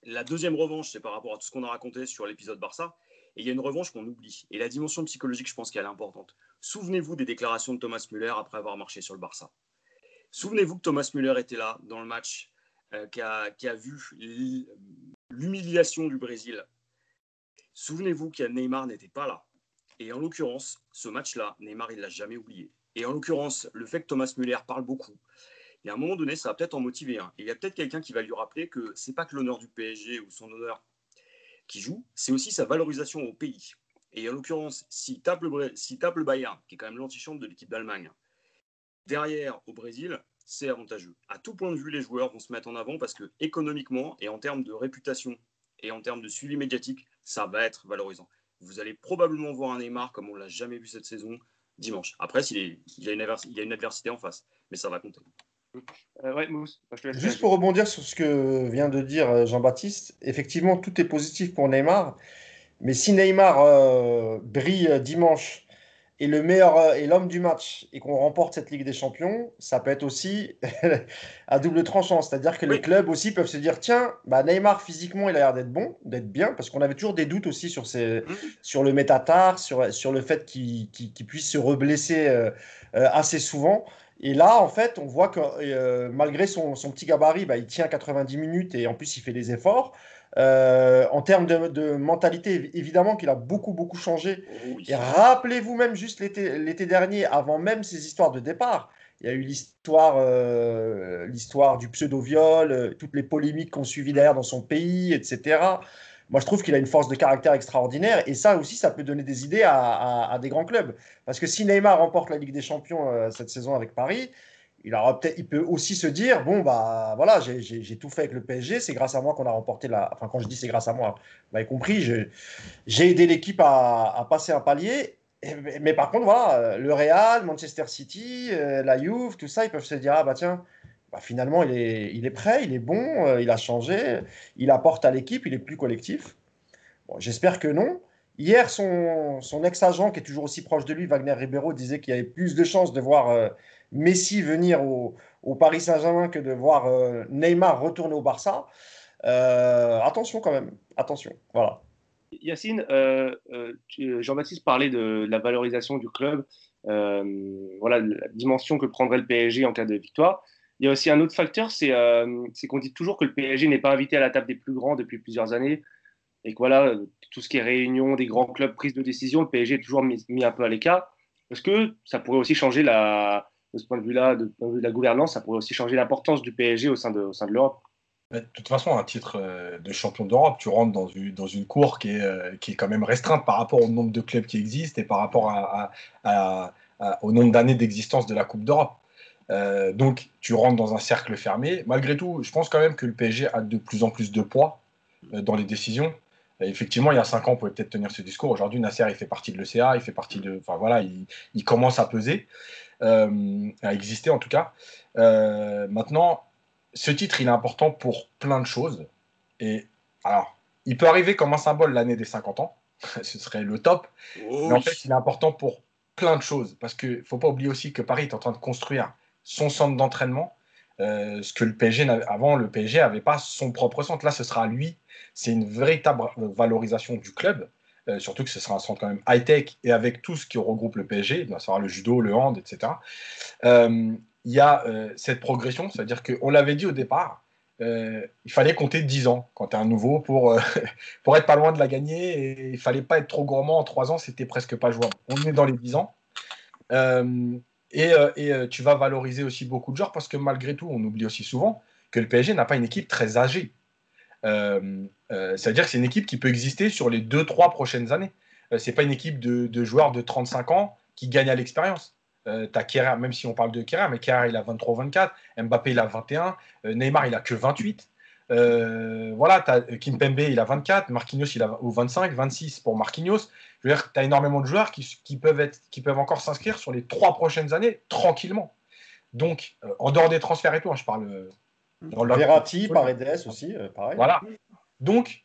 La deuxième revanche, c'est par rapport à tout ce qu'on a raconté sur l'épisode Barça. Et il y a une revanche qu'on oublie. Et la dimension psychologique, je pense qu'elle est importante. Souvenez-vous des déclarations de Thomas Müller après avoir marché sur le Barça. Souvenez-vous que Thomas Müller était là dans le match euh, qui, a, qui a vu l'humiliation du Brésil Souvenez-vous que Neymar n'était pas là. Et en l'occurrence, ce match-là, Neymar, il ne l'a jamais oublié. Et en l'occurrence, le fait que Thomas Müller parle beaucoup, et à un moment donné, ça va peut-être en motiver un. Et il y a peut-être quelqu'un qui va lui rappeler que c'est pas que l'honneur du PSG ou son honneur qui joue, c'est aussi sa valorisation au pays. Et en l'occurrence, s'il tape, si tape le Bayern, qui est quand même l'antichambre de l'équipe d'Allemagne, derrière au Brésil, c'est avantageux. À tout point de vue, les joueurs vont se mettre en avant parce que économiquement et en termes de réputation et en termes de suivi médiatique, ça va être valorisant. Vous allez probablement voir un Neymar comme on l'a jamais vu cette saison dimanche. Après, il, est, il, y a une il, y a une adversité en face, mais ça va compter. Euh, ouais, Mousse, Juste pour rebondir sur ce que vient de dire Jean-Baptiste, effectivement, tout est positif pour Neymar. Mais si Neymar euh, brille dimanche et le meilleur et l'homme du match et qu'on remporte cette Ligue des Champions, ça peut être aussi à double tranchant. C'est-à-dire que oui. les clubs aussi peuvent se dire tiens, bah Neymar physiquement il a l'air d'être bon, d'être bien, parce qu'on avait toujours des doutes aussi sur, ses, mmh. sur le métatar, sur, sur le fait qu'il qu qu puisse se reblesser euh, euh, assez souvent. Et là, en fait, on voit que euh, malgré son, son, petit gabarit, bah, il tient 90 minutes et en plus il fait des efforts. Euh, en termes de, de, mentalité, évidemment qu'il a beaucoup, beaucoup changé. Oui. Et rappelez-vous même juste l'été dernier, avant même ces histoires de départ, il y a eu l'histoire euh, l'histoire du pseudo-viol, euh, toutes les polémiques qu'on suivi derrière dans son pays, etc. Moi, je trouve qu'il a une force de caractère extraordinaire. Et ça aussi, ça peut donner des idées à, à, à des grands clubs. Parce que si Neymar remporte la Ligue des Champions cette saison avec Paris, il, peut aussi se dire bon bah voilà j'ai tout fait avec le PSG c'est grâce à moi qu'on a remporté la enfin quand je dis c'est grâce à moi vous m'avez compris j'ai aidé l'équipe à, passer un palier. Mais par contre voilà le Real Manchester City euh, la Juve tout ça ils peuvent se dire ah bah tiens bah, finalement il est, il est prêt il est bon euh, il a changé il apporte à l'équipe il est plus collectif. J'espère que non. Hier, son, son ex-agent, qui est toujours aussi proche de lui, Wagner Ribeiro, disait qu'il y avait plus de chances de voir euh, Messi venir au, Paris Saint-Germain que de voir euh, Neymar retourner au Barça. Euh, attention quand même, attention. Voilà. Yacine, euh, Jean-Baptiste parlait de la valorisation du club, voilà la dimension que prendrait le PSG en cas de victoire. Il y a aussi un autre facteur, c'est qu'on dit toujours que le PSG n'est pas invité à la table des plus grands depuis plusieurs années et que voilà, tout ce qui est réunion des grands clubs, prise de décision, le PSG est toujours mis, mis un peu à l'écart. Est-ce que ça pourrait aussi changer la, de ce point de vue-là, de, de, la gouvernance, ça pourrait aussi changer l'importance du PSG au sein de, au sein de l'Europe de toute façon, un titre euh, de champion d'Europe, tu rentres dans une, dans une cour qui est, euh, qui est quand même restreinte par rapport au nombre de clubs qui existent et par rapport à, à, au nombre d'années d'existence de la Coupe d'Europe. Euh, donc, tu rentres dans un cercle fermé. Malgré tout, je pense quand même que le PSG a de plus en plus de poids dans les décisions. Effectivement, il y a cinq ans, on pouvait peut-être tenir ce discours. Aujourd'hui, Nasser, il fait partie de l'ECA, il fait partie de. Enfin voilà, il, il commence à peser. a existé en tout cas. maintenant, ce titre, il est important pour plein de choses. Et alors, il peut arriver comme un symbole l'année des 50 ans. Ce serait le top. Oh mais en fait, il est important pour plein de choses. Parce qu'il ne faut pas oublier aussi que Paris est en train de construire son centre d'entraînement. Euh, ce que le PSG avant, le PSG n'avait pas son propre centre. Là, ce sera lui. C'est une véritable valorisation du club. Euh, surtout que ce sera un centre quand même high-tech et avec tout ce qui regroupe le PSG, ça sera le judo, le hand, etc. Euh, il y a cette progression, c'est-à-dire qu'on l'avait dit au départ, il fallait compter 10 ans quand tu es un nouveau pour, pour être pas loin de la gagner et il fallait pas être trop gourmand en 3 ans, c'était presque pas jouable. On est dans les 10 ans. Et, euh, euh, tu vas valoriser aussi beaucoup de joueurs parce que malgré tout, on oublie aussi souvent que le PSG n'a pas une équipe très âgée. Euh, c'est-à-dire que c'est une équipe qui peut exister sur les 2-3 prochaines années. Ce n'est pas une équipe de, joueurs de 35 ans qui gagnent à l'expérience. tu as Kerr, même si on parle de Kerr, mais Kerr il a 23-24, Mbappé il a 21, Neymar il a que 28. Euh, voilà, as Kimpembe, il a 24, Marquinhos, il a ou 25, 26 pour Marquinhos. Je veux dire, tu as énormément de joueurs qui, peuvent être, qui peuvent encore s'inscrire sur les trois prochaines années tranquillement. Donc, euh, en dehors des transferts et tout, hein, je parle. Euh, dans Verratti, Paredes aussi, pareil. Voilà. Donc,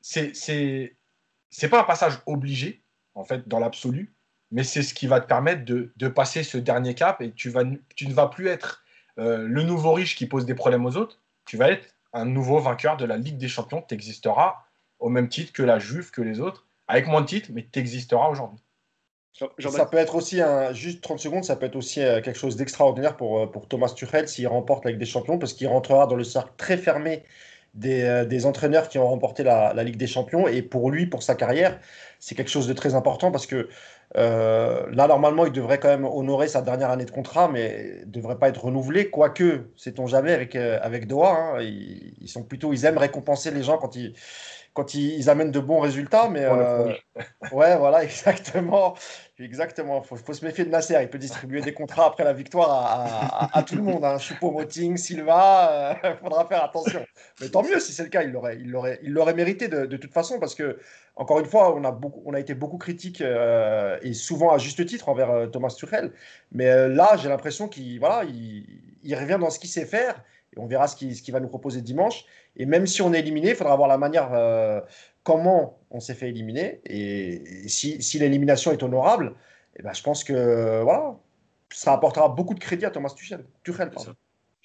c'est c'est pas un passage obligé, en fait, dans l'absolu, mais c'est ce qui va te permettre de, de, passer ce dernier cap et tu, vas, tu ne vas plus être le nouveau riche qui pose des problèmes aux autres, tu vas être un nouveau vainqueur de la Ligue des Champions. Tu existeras au même titre que la Juve, que les autres, avec moins de titres, mais tu existeras aujourd'hui. Ça peut être aussi, un, juste 30 secondes, ça peut être aussi euh, quelque chose d'extraordinaire pour, euh, pour Thomas Tuchel s'il remporte la Ligue des Champions, parce qu'il rentrera dans le cercle très fermé des, euh, des entraîneurs qui ont remporté la, la, Ligue des Champions. Et pour lui, pour sa carrière, c'est quelque chose de très important parce que euh, là, normalement, il devrait quand même honorer sa dernière année de contrat, mais ne devrait pas être renouvelé. Quoique, sait-on jamais avec, avec Doha, hein, ils, sont plutôt, ils aiment récompenser les gens quand ils, quand ils, amènent de bons résultats. Mais euh, ouais, voilà, exactement. Exactement. Il faut, se méfier de Nasser. Il peut distribuer des contrats après la victoire à, tout le monde. Hein. Choupo-Moting, Silva, il faudra faire attention. Mais tant mieux si c'est le cas. Il l'aurait il l'aurait, il l'aurait mérité de, de, toute façon parce que encore une fois, on a, beaucoup, on a été beaucoup critique euh, et souvent à juste titre envers euh, Thomas Tuchel. Mais euh, là, j'ai l'impression qu'il voilà, il, revient dans ce qu'il sait faire et on verra ce qu'il va nous proposer dimanche. Et même si on est éliminé, il faudra voir la manière comment on s'est fait éliminer. Et, si, l'élimination est honorable, eh ben, je pense que voilà, ça apportera beaucoup de crédit à Thomas Tuchel.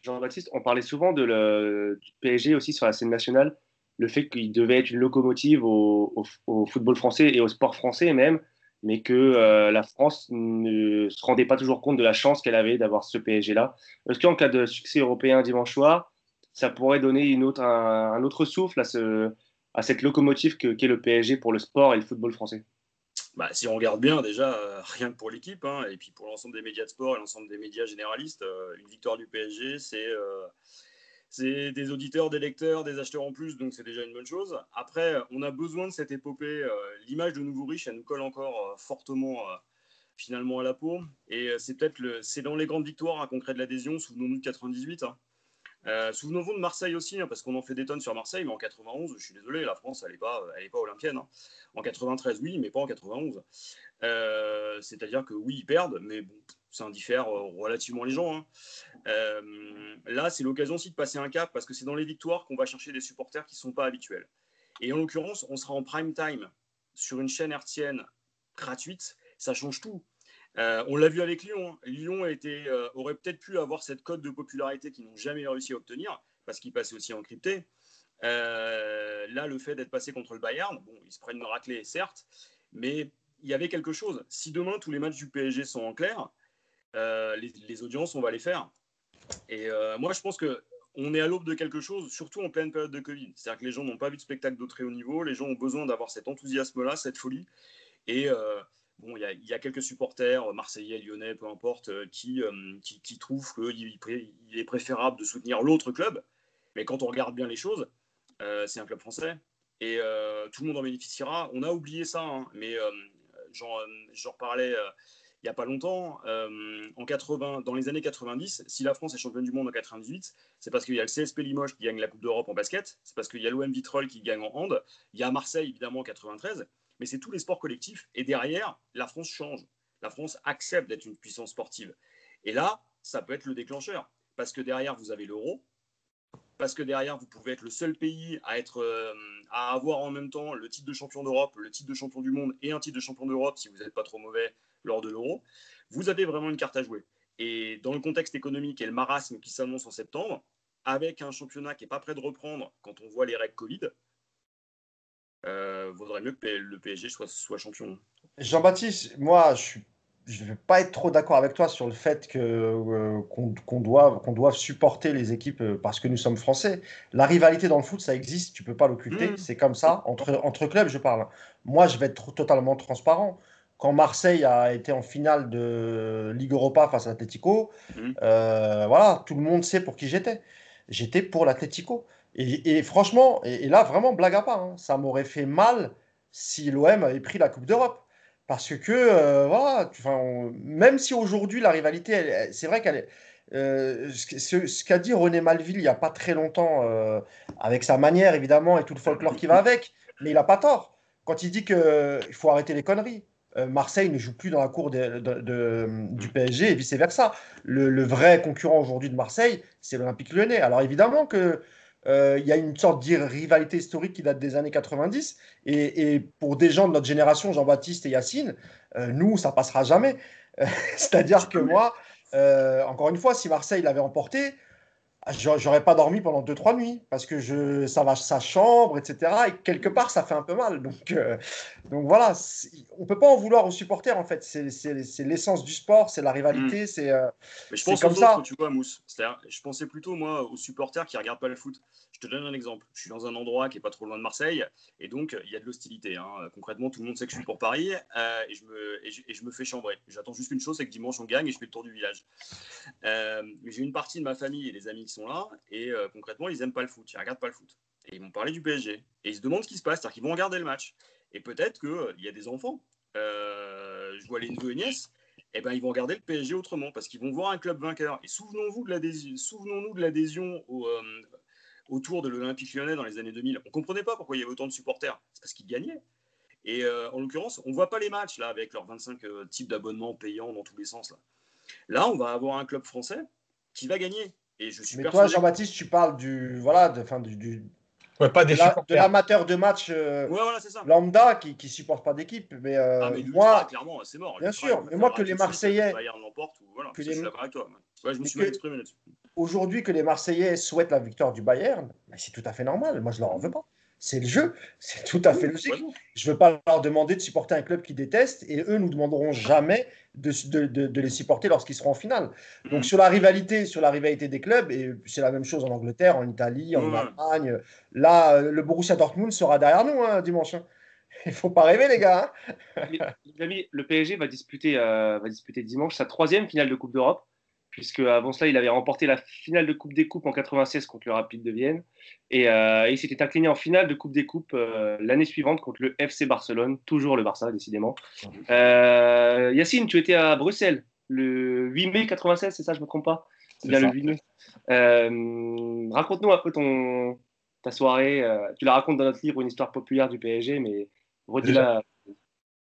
Jean-Baptiste, on parlait souvent du PSG aussi sur la scène nationale le fait qu'il devait être une locomotive au, football français et au sport français même, mais que euh, la France ne se rendait pas toujours compte de la chance qu'elle avait d'avoir ce PSG-là. Est-ce qu'en cas de succès européen dimanche soir, ça pourrait donner un, autre souffle à, ce, à cette locomotive qu'est le PSG pour le sport et le football français bah, si on regarde bien, déjà, euh, rien que pour l'équipe, hein, et puis pour l'ensemble des médias de sport et l'ensemble des médias généralistes, euh, une victoire du PSG, c'est c'est des auditeurs, des lecteurs, des acheteurs en plus, donc c'est déjà une bonne chose. Après, on a besoin de cette épopée. Euh, l'image de Nouveau Riche, elle nous colle encore euh, fortement euh, finalement à la peau. Et c'est peut-être dans les grandes victoires hein, qu'on crée de l'adhésion. Souvenons-nous de 98. Hein. Souvenons-nous de Marseille aussi, hein, parce qu'on en fait des tonnes sur Marseille, mais en 91, je suis désolé, la France, elle n'est pas, elle pas olympienne. En 93, oui, mais pas en 91. c'est-à-dire que oui, ils perdent, mais ça indiffère relativement les gens. Euh, là, c'est l'occasion aussi de passer un cap parce que c'est dans les victoires qu'on va chercher des supporters qui ne sont pas habituels. Et en l'occurrence, on sera en prime time sur une chaîne hertzienne gratuite. Ça change tout. Euh, on l'a vu avec Lyon. Lyon euh, aurait peut-être pu avoir cette cote de popularité qu'ils n'ont jamais réussi à obtenir parce qu'ils passaient aussi en crypté. là, le fait d'être passé contre le Bayern, bon, ils se prennent une raclée, certes, mais il y avait quelque chose. Si demain tous les matchs du PSG sont en clair, les, les, audiences, on va les faire. Et euh, moi, je pense que on est à l'aube de quelque chose, surtout en pleine période de Covid. C'est-à-dire que les gens n'ont pas vu de spectacle de très haut niveau, les gens ont besoin d'avoir cet enthousiasme-là, cette folie. Et euh, bon, il y, a quelques supporters, marseillais, lyonnais, peu importe, euh, qui, qui, trouvent qu'il il est préférable de soutenir l'autre club. Mais quand on regarde bien les choses, c'est un club français. Et tout le monde en bénéficiera. On a oublié ça, hein, mais j'en reparlais il n'y a pas longtemps, euh, en 80, dans les années 90, si la France est championne du monde en 98, c'est parce qu'il y a le CSP Limoges qui gagne la Coupe d'Europe en basket, c'est parce qu'il y a l'OM Vitrolles qui gagne en hand, il y a Marseille évidemment en 93, mais c'est tous les sports collectifs. Et derrière, la France change. La France accepte d'être une puissance sportive. Et là, ça peut être le déclencheur. Parce que derrière, vous avez l'euro. Parce que derrière, vous pouvez être le seul pays euh, à avoir en même temps le titre de champion d'Europe, le titre de champion du monde et un titre de champion d'Europe si vous n'êtes pas trop mauvais lors de l'euro. Vous avez vraiment une carte à jouer. Et dans le contexte économique et le marasme qui s'annonce en septembre, avec un championnat qui n'est pas prêt de reprendre quand on voit les règles Covid, euh, vaudrait mieux que le PSG soit, soit champion. Jean-Baptiste, moi, je suis je ne vais pas être trop d'accord avec toi sur le fait que euh, qu'on doive, qu'on doive supporter les équipes euh, parce que nous sommes français. La rivalité dans le foot, ça existe, tu peux pas l'occulter. Mmh. C'est comme ça entre entre clubs, je parle. Moi, je vais être totalement transparent. Quand Marseille a été en finale de Ligue Europa face à l'Atlético, mmh. euh, voilà, tout le monde sait pour qui j'étais. J'étais pour l'Atlético. Et, franchement, et, là vraiment blague à part, hein, ça m'aurait fait mal si l'OM avait pris la Coupe d'Europe. Parce que, euh, voilà, même si aujourd'hui la rivalité, c'est vrai qu'elle est. Euh, ce, qu'a dit René Malville il n'y a pas très longtemps, euh, avec sa manière évidemment et tout le folklore qui va avec, mais il n'a pas tort. Quand il dit qu'il faut arrêter les conneries. Marseille ne joue plus dans la cour du PSG et vice-versa. Le, vrai concurrent aujourd'hui de Marseille, c'est l'Olympique lyonnais. Alors évidemment que euh, il y a une sorte de rivalité historique qui date des années 90. Et, pour des gens de notre génération, Jean-Baptiste et Yacine, euh, nous, ça passera jamais. C'est-à-dire que moi, euh, encore une fois, si Marseille l'avait emporté, j'aurais pas dormi pendant 2-3 nuits parce que je, ça va sa chambre, etc. Et quelque part, ça fait un peu mal. Donc, euh, donc voilà, on peut pas en vouloir aux supporters en fait. C'est l'essence du sport, c'est la rivalité, hmm. c'est euh, je pense comme ça. tu vois, Mousse. Je pensais plutôt moi aux supporters qui regardent pas le foot. Te donne un exemple. Je suis dans un endroit qui est pas trop loin de Marseille et donc il y a de l'hostilité. Hein. Concrètement, tout le monde sait que je suis pour Paris euh, et, je me, fais chambrer. J'attends juste une chose, c'est que dimanche on gagne et je fais le tour du village. mais j'ai une partie de ma famille et des amis sont là et euh, concrètement, ils n'aiment pas le foot, ils regardent pas le foot. Et ils vont parler du PSG et ils se demandent ce qui se passe, c'est-à-dire qu'ils vont regarder le match. Et peut-être qu'il euh, il y a des enfants, euh, je vois les neveux et nièces, eh ben, ils vont regarder le PSG autrement parce qu'ils vont voir un club vainqueur. Et souvenons-vous de l'adhésion, souvenons-nous de l'adhésion au, autour de l'Olympique lyonnais dans les années 2000. On ne comprenait pas pourquoi il y avait autant de supporters, c'est parce qu'ils gagnaient. Et en l'occurrence, on ne voit pas les matchs là avec leurs 25 types d'abonnements payants dans tous les sens. Là. là, on va avoir un club français qui va gagner. Mais toi, Jean-Baptiste, tu parles du. Voilà, de, fin, du, du... pas des de l'amateur de match euh, lambda qui ne supporte pas d'équipe. Mais, euh, ah, moi, clairement, c'est mort. Bien sûr, mais moi que les Marseillais. Que les... je me suis exprimé là-dessus. Aujourd'hui, que les Marseillais souhaitent la victoire du Bayern, c'est tout à fait normal. Moi, je leur en veux pas c'est le jeu, c'est tout à fait logique. Je ne veux pas leur demander de supporter un club qu'ils détestent et eux nous demanderont jamais de, de, de, les supporter lorsqu'ils seront en finale. Donc mm. sur la rivalité, sur la rivalité des clubs, et c'est la même chose en Angleterre, en Italie, en Allemagne. Là, le Borussia Dortmund sera derrière nous hein, dimanche. Hein. Il faut pas rêver les gars. Hein. les amis, le PSG va disputer, euh, va disputer dimanche sa troisième finale de Coupe d'Europe puisque avant cela, il avait remporté la finale de Coupe des Coupes en 96 contre le Rapide de Vienne, et euh, il s'était incliné en finale de Coupe des Coupes euh, l'année suivante contre le FC Barcelone, toujours le Barça, décidément. Euh, Yacine, tu étais à Bruxelles le 8 mai 96, c'est ça, je ne me trompe pas? Bien le 8 mai. Raconte-nous un peu ton, ta soirée. tu la racontes dans notre livre, Une histoire populaire du PSG, mais redis-la.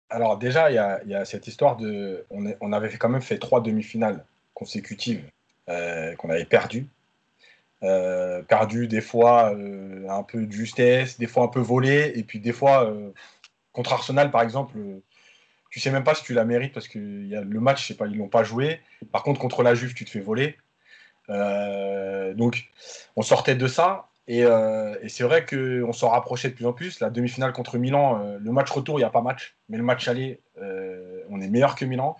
Alors déjà, il y, y, a cette histoire de... On, est, on avait quand même fait trois demi-finales consécutives euh, qu'on avait perdues. Euh, perdu des fois euh, un peu de justesse, des fois un peu volé, et puis des fois contre Arsenal par exemple, tu sais même pas si tu la mérites parce que le match, je sais pas, ils l'ont pas joué. Par contre contre la Juve, tu te fais voler. donc on sortait de ça et, et c'est vrai qu'on s'en rapprochait de plus en plus. La demi-finale contre Milan, le match retour, il n'y a pas match, mais le match aller, on est meilleur que Milan.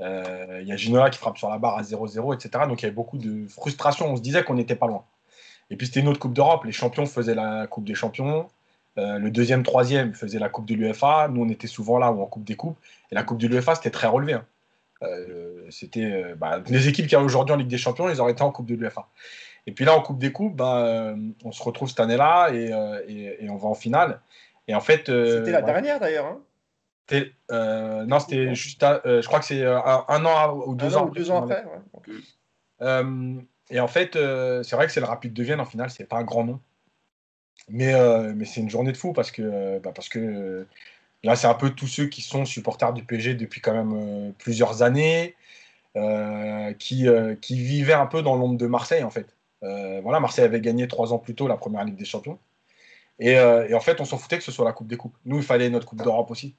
Euh, il y a Ginola qui frappe sur la barre à 0-0, etc. Donc il y avait beaucoup de frustration. On se disait qu'on n'était pas loin. Et puis c'était une autre Coupe d'Europe. Les champions faisaient la Coupe des champions. Euh, le deuxième, troisième faisait la Coupe de l'UFA. Nous, on était souvent là ou en Coupe des Coupes. Et la Coupe de l'UFA, c'était très relevé. Hein. Euh, c'était bah, les équipes qui a aujourd'hui en Ligue des Champions, ils auraient été en Coupe de l'UFA. Et puis là, en Coupe des Coupes, bah, on se retrouve cette année-là et, et, on va en finale. Et en fait, c'était la dernière d'ailleurs. Hein. Euh, non, c'était juste, euh, je crois que c'est euh, un, an ou deux ans. deux ans après. et en fait, c'est vrai que c'est le Rapide de Vienne en finale, c'est pas un grand nom. Mais, mais c'est une journée de fou parce que, bah, parce que Là, c'est un peu tous ceux qui sont supporters du PSG depuis quand même plusieurs années, qui, qui vivaient un peu dans l'ombre de Marseille, en fait. voilà, Marseille avait gagné trois ans plus tôt la première Ligue des Champions. Et, et en fait, on s'en foutait que ce soit la Coupe des Coupes. Nous, il fallait notre Coupe d'Europe aussi.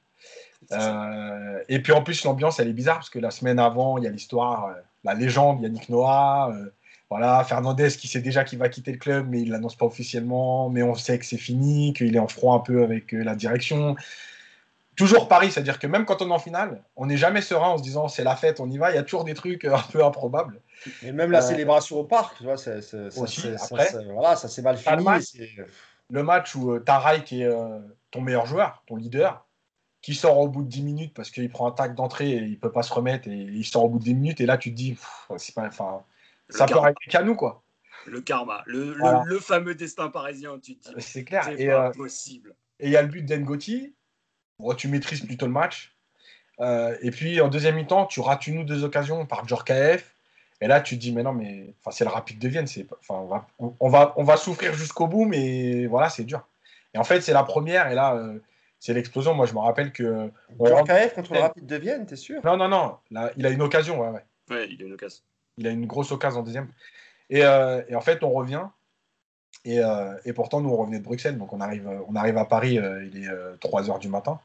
Et puis en plus, l'ambiance, elle est bizarre parce que la semaine avant, il y a l'histoire, la légende Yannick Noah. voilà, Fernandez qui sait déjà qu'il va quitter le club, mais il l'annonce pas officiellement. Mais on sait que c'est fini, qu'il est en froid un peu avec la direction toujours Paris, c'est-à-dire que même quand on est en finale, on n'est jamais serein en se disant c'est la fête, on y va. Il y a toujours des trucs un peu improbables. Et même la euh, célébration au parc, tu vois, ça, voilà, ça s'est mal fini. Le match, où euh, Taray, qui est euh, ton meilleur joueur, ton leader, qui sort au bout de 10 minutes parce qu'il prend un tac d'entrée et il peut pas se remettre et il sort au bout de 10 minutes et là tu te dis, c'est pas, enfin, ça peut arriver qu'à nous quoi. Le karma, le, le, fameux destin parisien, tu te dis. C'est clair. C'est pas possible. Et il y a le but d'Engoti tu maîtrises plutôt le match. Euh, et puis en deuxième mi-temps, tu rates une ou deux occasions par Djorkaeff. Et là, tu te dis, mais non, mais c'est le rapide de Vienne. Enfin, on, va, on, va, on va souffrir jusqu'au bout, mais voilà, c'est dur. Et en fait, c'est la première. Et là, euh, c'est l'explosion. Moi, je me rappelle que. Djorkaeff contre le rapide de Vienne, t'es sûr? Non, non, non. Là, il a une occasion. Ouais, ouais. il a une occasion. Il a une grosse occasion en deuxième. Et, euh, et en fait, on revient. Et, et, pourtant, nous, on revenait de Bruxelles. Donc, on arrive, on arrive à Paris, il est 3 h du matin.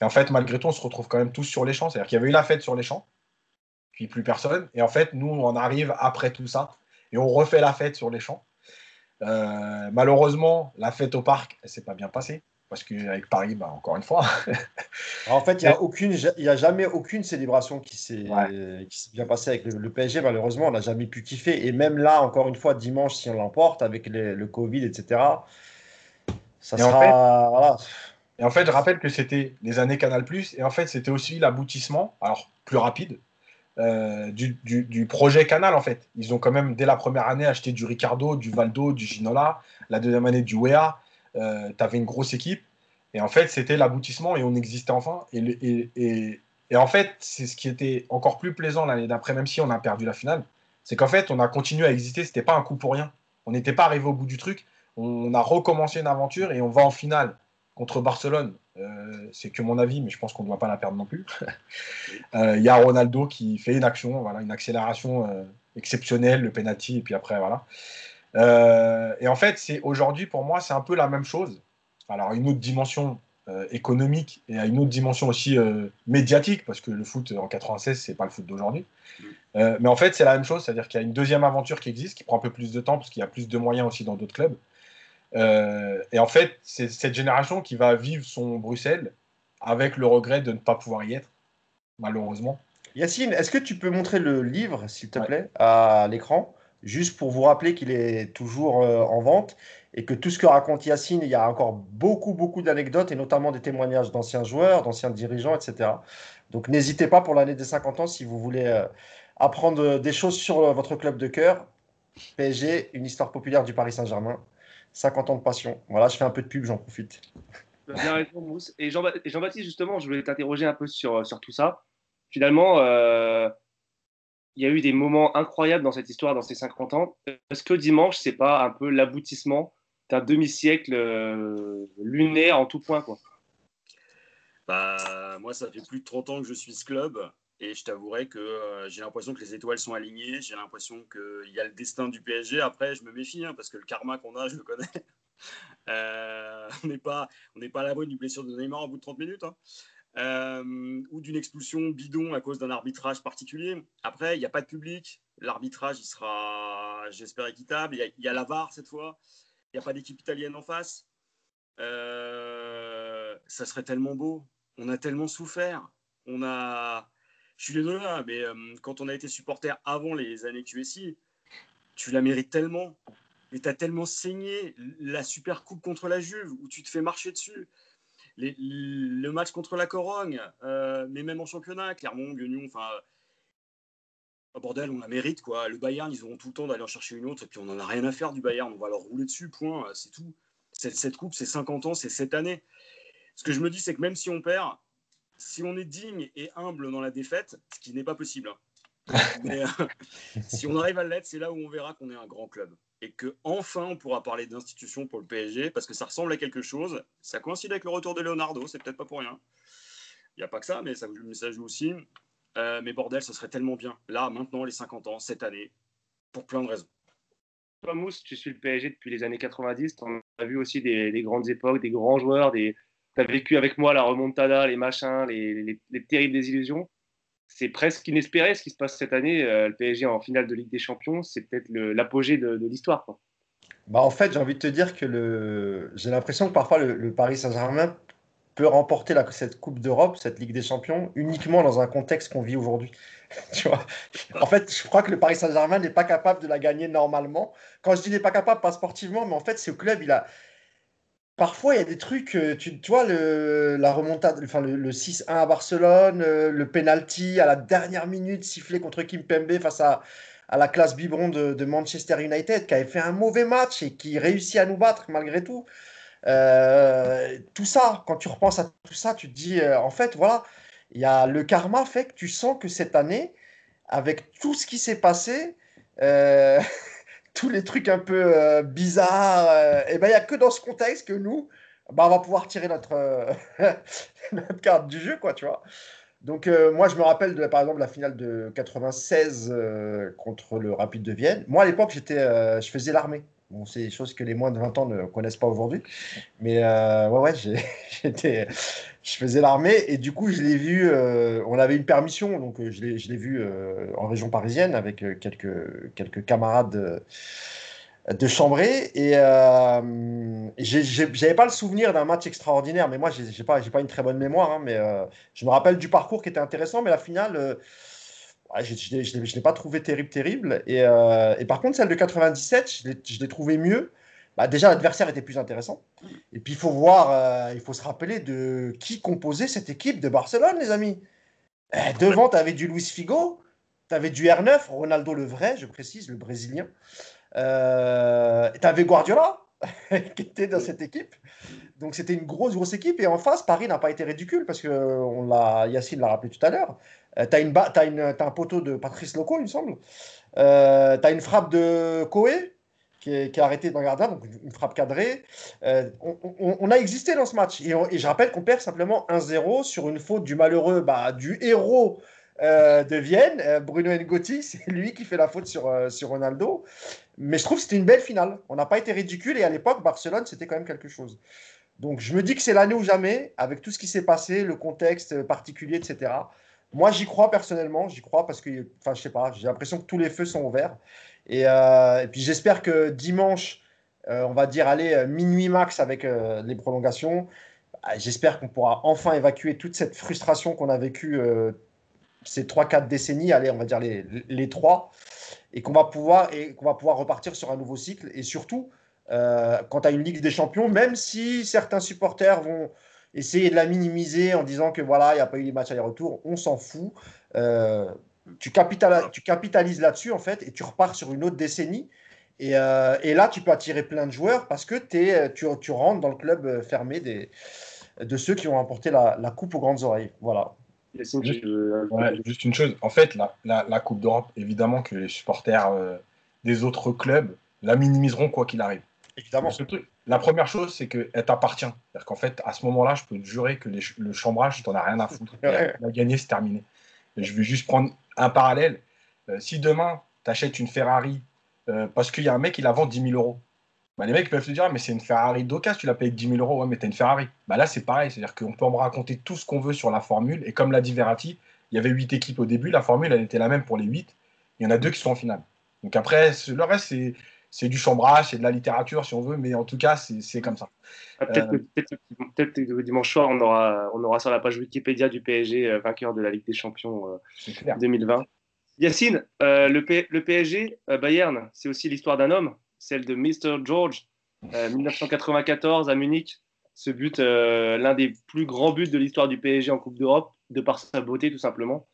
Et en fait, malgré tout, on se retrouve quand même tous sur les champs. C'est-à-dire qu'il y avait eu la fête sur les champs, puis plus personne. Et en fait, nous, on arrive après tout ça et on refait la fête sur les champs. Euh, malheureusement, la fête au parc, elle s'est pas bien passée. Parce qu'avec Paris, bah, encore une fois. en fait, il n'y a, a jamais aucune célébration qui s'est bien passée avec le, PSG. Malheureusement, on n'a jamais pu kiffer. Et même là, encore une fois, dimanche, si on l'emporte, avec le Covid, etc., ça sera. voilà. Et en fait, je rappelle que c'était les années Canal+, et en fait, c'était aussi l'aboutissement, alors plus rapide, euh, du, projet Canal, en fait. Ils ont quand même, dès la première année, acheté du Ricardo, du Valdo, du Ginola, la deuxième année du Wea, euh, tu avais une grosse équipe, et en fait, c'était l'aboutissement, et on existait enfin. Et, et, et en fait, c'est ce qui était encore plus plaisant l'année d'après, même si on a perdu la finale, c'est qu'en fait, on a continué à exister, c'était pas un coup pour rien. On n'était pas arrivé au bout du truc, on a recommencé une aventure, et on va en finale contre Barcelone, euh, c'est que mon avis, mais je pense qu'on ne doit pas la perdre non plus. Il euh, y a Ronaldo qui fait une action, voilà, une accélération euh, exceptionnelle, le penalty, et puis après, voilà. Et en fait, c'est aujourd'hui, pour moi, c'est un peu la même chose. Alors, une autre dimension économique et à une autre dimension aussi médiatique, parce que le foot en 96, c'est pas le foot d'aujourd'hui. mais en fait, c'est la même chose, c'est-à-dire qu'il y a une deuxième aventure qui existe, qui prend un peu plus de temps, parce qu'il y a plus de moyens aussi dans d'autres clubs. Euh, et en fait, c'est cette génération qui va vivre son Bruxelles avec le regret de ne pas pouvoir y être, malheureusement. Yacine, est-ce que tu peux montrer le livre, s'il te plaît, à l'écran, juste pour vous rappeler qu'il est toujours euh, en vente et que tout ce que raconte Yacine, il y a encore beaucoup, beaucoup d'anecdotes et notamment des témoignages d'anciens joueurs, d'anciens dirigeants, etc. Donc n'hésitez pas pour l'année des 50 ans si vous voulez euh, apprendre des choses sur votre club de cœur. PSG, une histoire populaire du Paris Saint-Germain. 50 ans de passion. Voilà, je fais un peu de pub, j'en profite. Bien raison, Mousse. Et Jean-Baptiste, justement, je voulais t'interroger un peu sur, sur tout ça. Finalement, euh, il y a eu des moments incroyables dans cette histoire, dans ces 50 ans. Est-ce que dimanche, c'est pas un peu l'aboutissement d'un demi-siècle euh, lunaire en tout point quoi? Bah, Moi, ça fait plus de 30 ans que je suis ce club. Et je t'avouerai que euh, j'ai l'impression que les étoiles sont alignées. J'ai l'impression qu'il y a le destin du PSG. Après, je me méfie hein, parce que le karma qu'on a, je le connais. Euh, on n'est pas, on pas à l'abri d'une blessure de Neymar au bout de 30 minutes. Hein. Euh, ou d'une expulsion bidon à cause d'un arbitrage particulier. Après, il n'y a pas de public. L'arbitrage, il sera, j'espère, équitable. Il y, a, la VAR cette fois. Il n'y a pas d'équipe italienne en face. ça serait tellement beau. On a tellement souffert. On a, je suis désolé, hein, mais euh, quand on a été supporter avant les années QSI, tu la mérites tellement. Mais tu as tellement saigné la super coupe contre la Juve où tu te fais marcher dessus. Le match contre la Corogne, euh, mais même en championnat, Clermont, Guignon, enfin. Oh, bordel, on la mérite quoi. Le Bayern, ils auront tout le temps d'aller en chercher une autre et puis on n'en a rien à faire du Bayern. On va leur rouler dessus, point. C'est tout. Cette, cette coupe, c'est 50 ans, c'est cette année. Ce que je me dis, c'est que même si on perd, si on est digne et humble dans la défaite, ce qui n'est pas possible, hein. mais euh, si on arrive à l'être, c'est là où on verra qu'on est un grand club. Et que enfin on pourra parler d'institution pour le PSG parce que ça ressemble à quelque chose. Ça coïncide avec le retour de Leonardo, c'est peut-être pas pour rien. Il n'y a pas que ça, mais ça, ça joue aussi. Euh, mais bordel, ce serait tellement bien. Là, maintenant, les 50 ans, cette année, pour plein de raisons. Toi, Mousse, tu suis le PSG depuis les années 90. Tu as vu aussi des, grandes époques, des grands joueurs. Des... Tu as vécu avec moi la remontada, les machins, les, terribles désillusions. C'est presque inespéré ce qui se passe cette année. Euh, le PSG en finale de Ligue des Champions, c'est peut-être l'apogée de, l'histoire. Bah en fait, j'ai envie de te dire que le... j'ai l'impression que parfois le Paris Saint-Germain peut remporter cette Coupe d'Europe, cette Ligue des Champions, uniquement dans un contexte qu'on vit aujourd'hui. en fait, je crois que le Paris Saint-Germain n'est pas capable de la gagner normalement. Quand je dis n'est pas capable, pas sportivement, mais en fait, ce club, il a. Parfois, il y a des trucs, euh, tu, vois, le, la remontade, enfin, le, 6-1 à Barcelone, euh, le penalty à la dernière minute sifflé contre Kim Pembe face à, à la classe biberon de, de Manchester United, qui avait fait un mauvais match et qui réussit à nous battre malgré tout. Euh, tout ça, quand tu repenses à tout ça, tu te dis, euh, en fait, voilà, il y a le karma fait que tu sens que cette année, avec tout ce qui s'est passé, euh, tous les trucs un peu bizarres, et ben il n'y a que dans ce contexte que nous, bah, on va pouvoir tirer notre, notre carte du jeu, quoi, tu vois. Donc moi, je me rappelle de, par exemple la finale de 96 contre le Rapide de Vienne. Moi, à l'époque, j'étais, je faisais l'armée. Bon, c'est des choses que les moins de 20 ans ne connaissent pas aujourd'hui. Mais euh, ouais, ouais, j'étais, je faisais l'armée et du coup, je l'ai vu. Euh, on avait une permission, donc euh, je l'ai, vu en région parisienne avec quelques, quelques camarades de, de chambrée. Et, j'avais pas le souvenir d'un match extraordinaire, mais moi, j'ai, pas, j'ai pas une très bonne mémoire. Hein, mais je me rappelle du parcours qui était intéressant, mais la finale je ne l'ai pas trouvé terrible, terrible. Euh, et, par contre, celle de 97, je l'ai trouvé mieux. Bah, déjà, l'adversaire était plus intéressant. Et puis, il faut voir, euh, il faut se rappeler de qui composait cette équipe de Barcelone, les amis. Eh, devant, tu avais du Luis Figo, tu avais du R9, Ronaldo le vrai, je précise, le brésilien. Euh, tu avais Guardiola, qui était dans cette équipe. Donc c'était une grosse, grosse équipe. Et en face, Paris n'a pas été ridicule parce que on l'a, Yacine l'a rappelé tout à l'heure. Euh, tu as, un poteau de Patrice Loco, il me semble. Euh, tu as une frappe de Coé qui est, arrêtée dans le gardien, donc une frappe cadrée. Euh, on, a existé dans ce match. Et, je rappelle qu'on perd simplement 1-0 sur une faute du malheureux, bah, du héros de Vienne, Bruno Ngotti. C'est lui qui fait la faute sur, sur Ronaldo. Mais je trouve que c'était une belle finale. On n'a pas été ridicule et à l'époque, Barcelone, c'était quand même quelque chose. Donc je me dis que c'est l'année ou jamais, avec tout ce qui s'est passé, le contexte particulier, etc. Moi, j'y crois personnellement, j'y crois parce que, enfin, je sais pas, j'ai l'impression que tous les feux sont ouverts. Et, euh, puis j'espère que dimanche, euh, on va dire aller euh, minuit max avec les prolongations. J'espère qu'on pourra enfin évacuer toute cette frustration qu'on a vécue ces 3-4 décennies, allez, on va dire les, les 3, et qu'on va, pouvoir, et va pouvoir repartir sur un nouveau cycle. Et surtout, quand tu as une Ligue des Champions, même si certains supporters vont, essayer de la minimiser en disant que voilà, il n'y a pas eu les matchs aller-retour, on s'en fout. Euh, tu, tu capitalises là-dessus, en fait, et tu repars sur une autre décennie. Et, euh, et, là, tu peux attirer plein de joueurs parce que es, tu, tu rentres dans le club fermé des, de ceux qui ont remporté la, la coupe aux grandes oreilles. Voilà. Juste, juste une chose, en fait, la, la, Coupe d'Europe, évidemment que les supporters euh, des autres clubs la minimiseront quoi qu'il arrive. Évidemment. La première chose, c'est qu'elle t'appartient. C'est-à-dire qu'en fait, à ce moment-là, je peux te jurer que le chambrage, tu n'en as rien à foutre. La gagner, c'est terminé. je vais juste prendre un parallèle. Euh, si demain, tu achètes une Ferrari euh, parce qu'il y a un mec qui la vend 10 000 euros, bah, les mecs peuvent te dire, mais c'est une Ferrari d'occasion, tu l'as payé 10 000 euros, ouais, mais tu as une Ferrari. Bah, là, c'est pareil. C'est-à-dire qu'on peut me raconter tout ce qu'on veut sur la formule. Et comme l'a dit Verratti, il y avait 8 équipes au début. La formule, elle était la même pour les 8. Il y en a deux qui sont en finale. Donc après, le reste, c'est c'est du chambrage, c'est de la littérature si on veut, mais en tout cas, c'est comme ça. Ah, peut-être que, peut dimanche soir, on aura, on aura sur la page Wikipédia du PSG euh, vainqueur de la Ligue des Champions 2020. Euh, Yacine, euh, le, le, PSG, Bayern, c'est aussi l'histoire d'un homme, celle de Mr. George, 1994 à Munich. Ce but, l'un des plus grands buts de l'histoire du PSG en Coupe d'Europe, de par sa beauté tout simplement.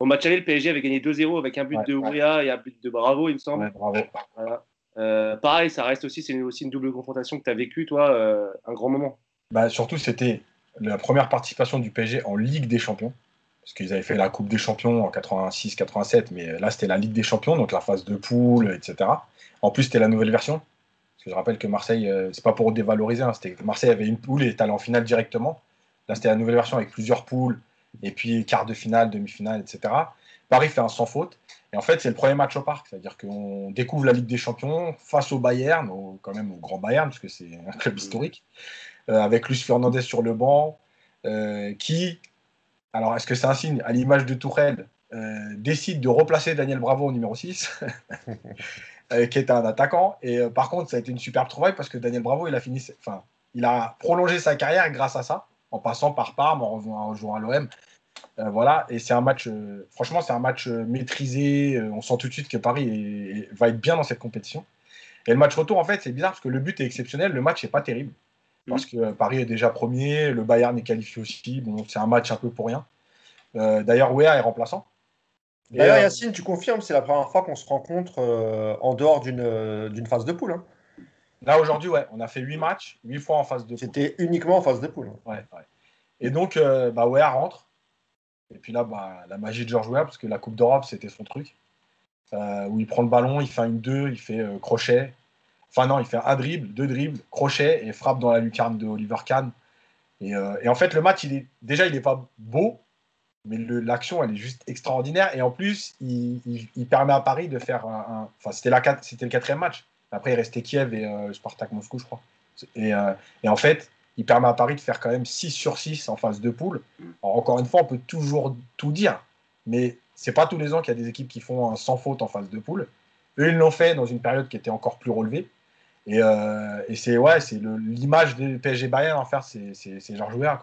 Au match aller, le PSG avait gagné 2-0 avec un but de Ouria et un but de Bravo, il me semble. bravo. Euh, pareil, ça reste aussi, c'est aussi une double confrontation que tu as vécu, toi, euh, un grand moment. Bah, surtout, c'était la première participation du PSG en Ligue des Champions. parce qu'ils avaient fait la Coupe des Champions en 86-87, mais là c'était la Ligue des Champions, donc la phase de poule, etc. En plus, c'était la nouvelle version. Parce que je rappelle que Marseille, euh, c'est pas pour dévaloriser, hein, c'était Marseille avait une poule et est allé en finale directement. Là, c'était la nouvelle version avec plusieurs poules, et puis quart de finale, demi-finale, etc. Paris fait un sans faute. Et en fait, c'est le premier match au parc. C'est-à-dire qu'on découvre la Ligue des Champions face au Bayern, quand même au grand Bayern, puisque c'est un club historique, euh, avec Luis Fernandez sur le banc, euh, qui, alors est-ce que c'est un signe, à l'image de Tourelle, euh, décide de replacer Daniel Bravo au numéro 6, qui est un attaquant. Et par contre, ça a été une superbe trouvaille parce que Daniel Bravo, il a fini, enfin, il a prolongé sa carrière grâce à ça, en passant par Parme, en jouant à l'OM. Euh, voilà, et c'est un match, euh, franchement, c'est un match euh, maîtrisé. on sent tout de suite que Paris va être bien dans cette compétition. Et le match retour, en fait, c'est bizarre parce que le but est exceptionnel, le match n'est pas terrible. Parce que Paris est déjà premier, le Bayern est qualifié aussi. Bon, c'est un match un peu pour rien. D'ailleurs, Wea est remplaçant. D'ailleurs, Yacine, tu confirmes, c'est la première fois qu'on se rencontre en dehors d'une phase de poule. Hein. Là, aujourd'hui, ouais, on a fait 8 matchs, 8 fois en phase de poule. C'était uniquement en phase de poule. Ouais, ouais. Et donc, bah, Wea rentre. Et puis là, bah, la magie de Georges Weah, parce que la Coupe d'Europe, c'était son truc. Euh, où il prend le ballon, il fait une 2, il fait euh, crochet. Enfin, non, il fait un dribble, deux dribbles, crochet et frappe dans la lucarne de Oliver Kahn. Et, euh, et en fait, le match, il est, déjà, il n'est pas beau, mais l'action, elle est juste extraordinaire. Et en plus, il, il, permet à Paris de faire un. enfin, c'était le quatrième match. Après, il restait Kiev et Spartak Moscou, je crois. Et, et en fait, il permet à Paris de faire quand même 6 sur 6 en phase de poule. encore une fois, on peut toujours tout dire, mais c'est pas tous les ans qu'il y a des équipes qui font un sans faute en phase de poule. Eux, ils l'ont fait dans une période qui était encore plus relevée. Et, euh, c'est ouais, c'est l'image du PSG Bayern en faire, c'est Georges Weah.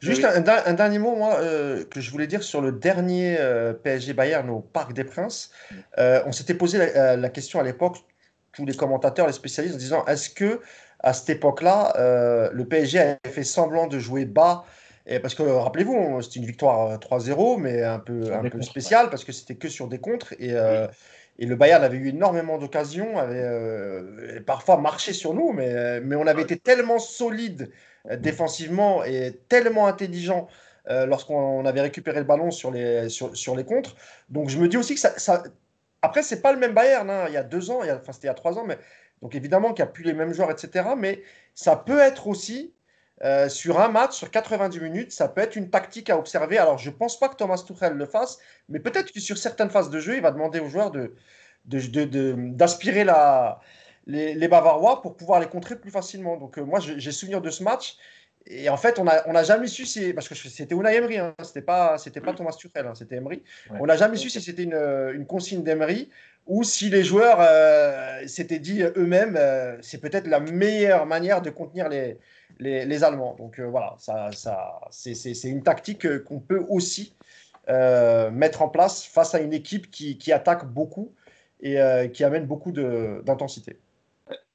Juste un, dernier mot, moi, euh, que je voulais dire sur le dernier euh, PSG Bayern au Parc des Princes. on s'était posé la, la, question à l'époque, tous les commentateurs, les spécialistes, en disant est-ce que à cette époque-là, euh, le PSG avait fait semblant de jouer bas? Et parce que rappelez-vous, c'était une victoire 3-0, euh, mais un peu, un peu spéciale parce que c'était que sur des contres. Et, euh, et le Bayern avait eu énormément d'occasions, avait parfois marché sur nous, mais, mais on avait été tellement solide défensivement et tellement intelligent lorsqu'on avait récupéré le ballon sur les, sur, sur, les contres. Donc je me dis aussi que ça. ça... Après, c'est pas le même Bayern. Hein. Il y a deux ans, il a... enfin c'était il y a trois ans, mais donc évidemment qu'il n'y a plus les mêmes joueurs, etc. Mais ça peut être aussi, euh, sur un match, sur 90 minutes, ça peut être une tactique à observer. Alors je ne pense pas que Thomas Tuchel le fasse, mais peut-être que sur certaines phases de jeu, il va demander aux joueurs de, d'aspirer les, les, Bavarois pour pouvoir les contrer plus facilement. Donc euh, moi, j'ai souvenir de ce match. Et en fait, on n'a on a jamais su si. Parce que c'était Unai Emery, hein, c'était pas, pas Thomas Tuchel, hein, c'était Emery. On n'a jamais su si c'était une, une, consigne d'Emery ou si les joueurs euh, s'étaient dit eux-mêmes, euh, c'est peut-être la meilleure manière de contenir les, les, Allemands. Donc euh, voilà, ça, ça, c'est une tactique qu'on peut aussi mettre en place face à une équipe qui, qui attaque beaucoup et qui amène beaucoup d'intensité.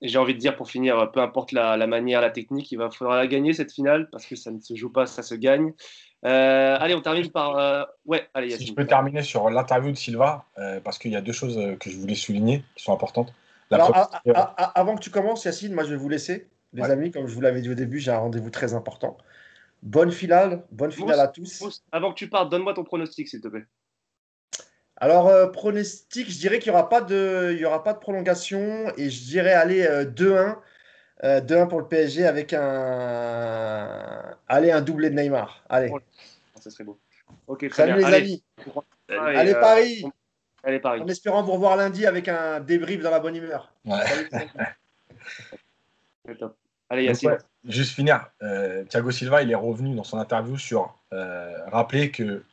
J'ai envie de dire pour finir, peu importe la, la, manière, la technique, il va falloir la gagner cette finale parce que ça ne se joue pas, ça se gagne. Euh, allez, on termine par. Euh, ouais, allez, Si je peux terminer sur l'interview de Silva, euh, parce qu'il y a deux choses que je voulais souligner qui sont importantes. avant que tu commences, Yacine, moi je vais vous laisser. Les amis, comme je vous l'avais dit au début, j'ai un rendez-vous très important. Bonne finale, bonne finale à tous. avant que tu partes, donne-moi ton pronostic, s'il te plaît. Alors, pronostic, je dirais qu'il n'y aura, pas de, aura pas de prolongation et je dirais aller 2-1 euh, 2-1 pour le PSG avec un. Allez, un doublé de Neymar. Allez. Oh, ça serait beau. Ok, très Salut bien. les allez. amis. Allez, euh, Paris. Allez, Paris. En espérant vous revoir lundi avec un débrief dans la bonne humeur. Ouais. Allez, Yacine. juste finir. Euh, Thiago Silva, il est revenu dans son interview sur euh, rappeler que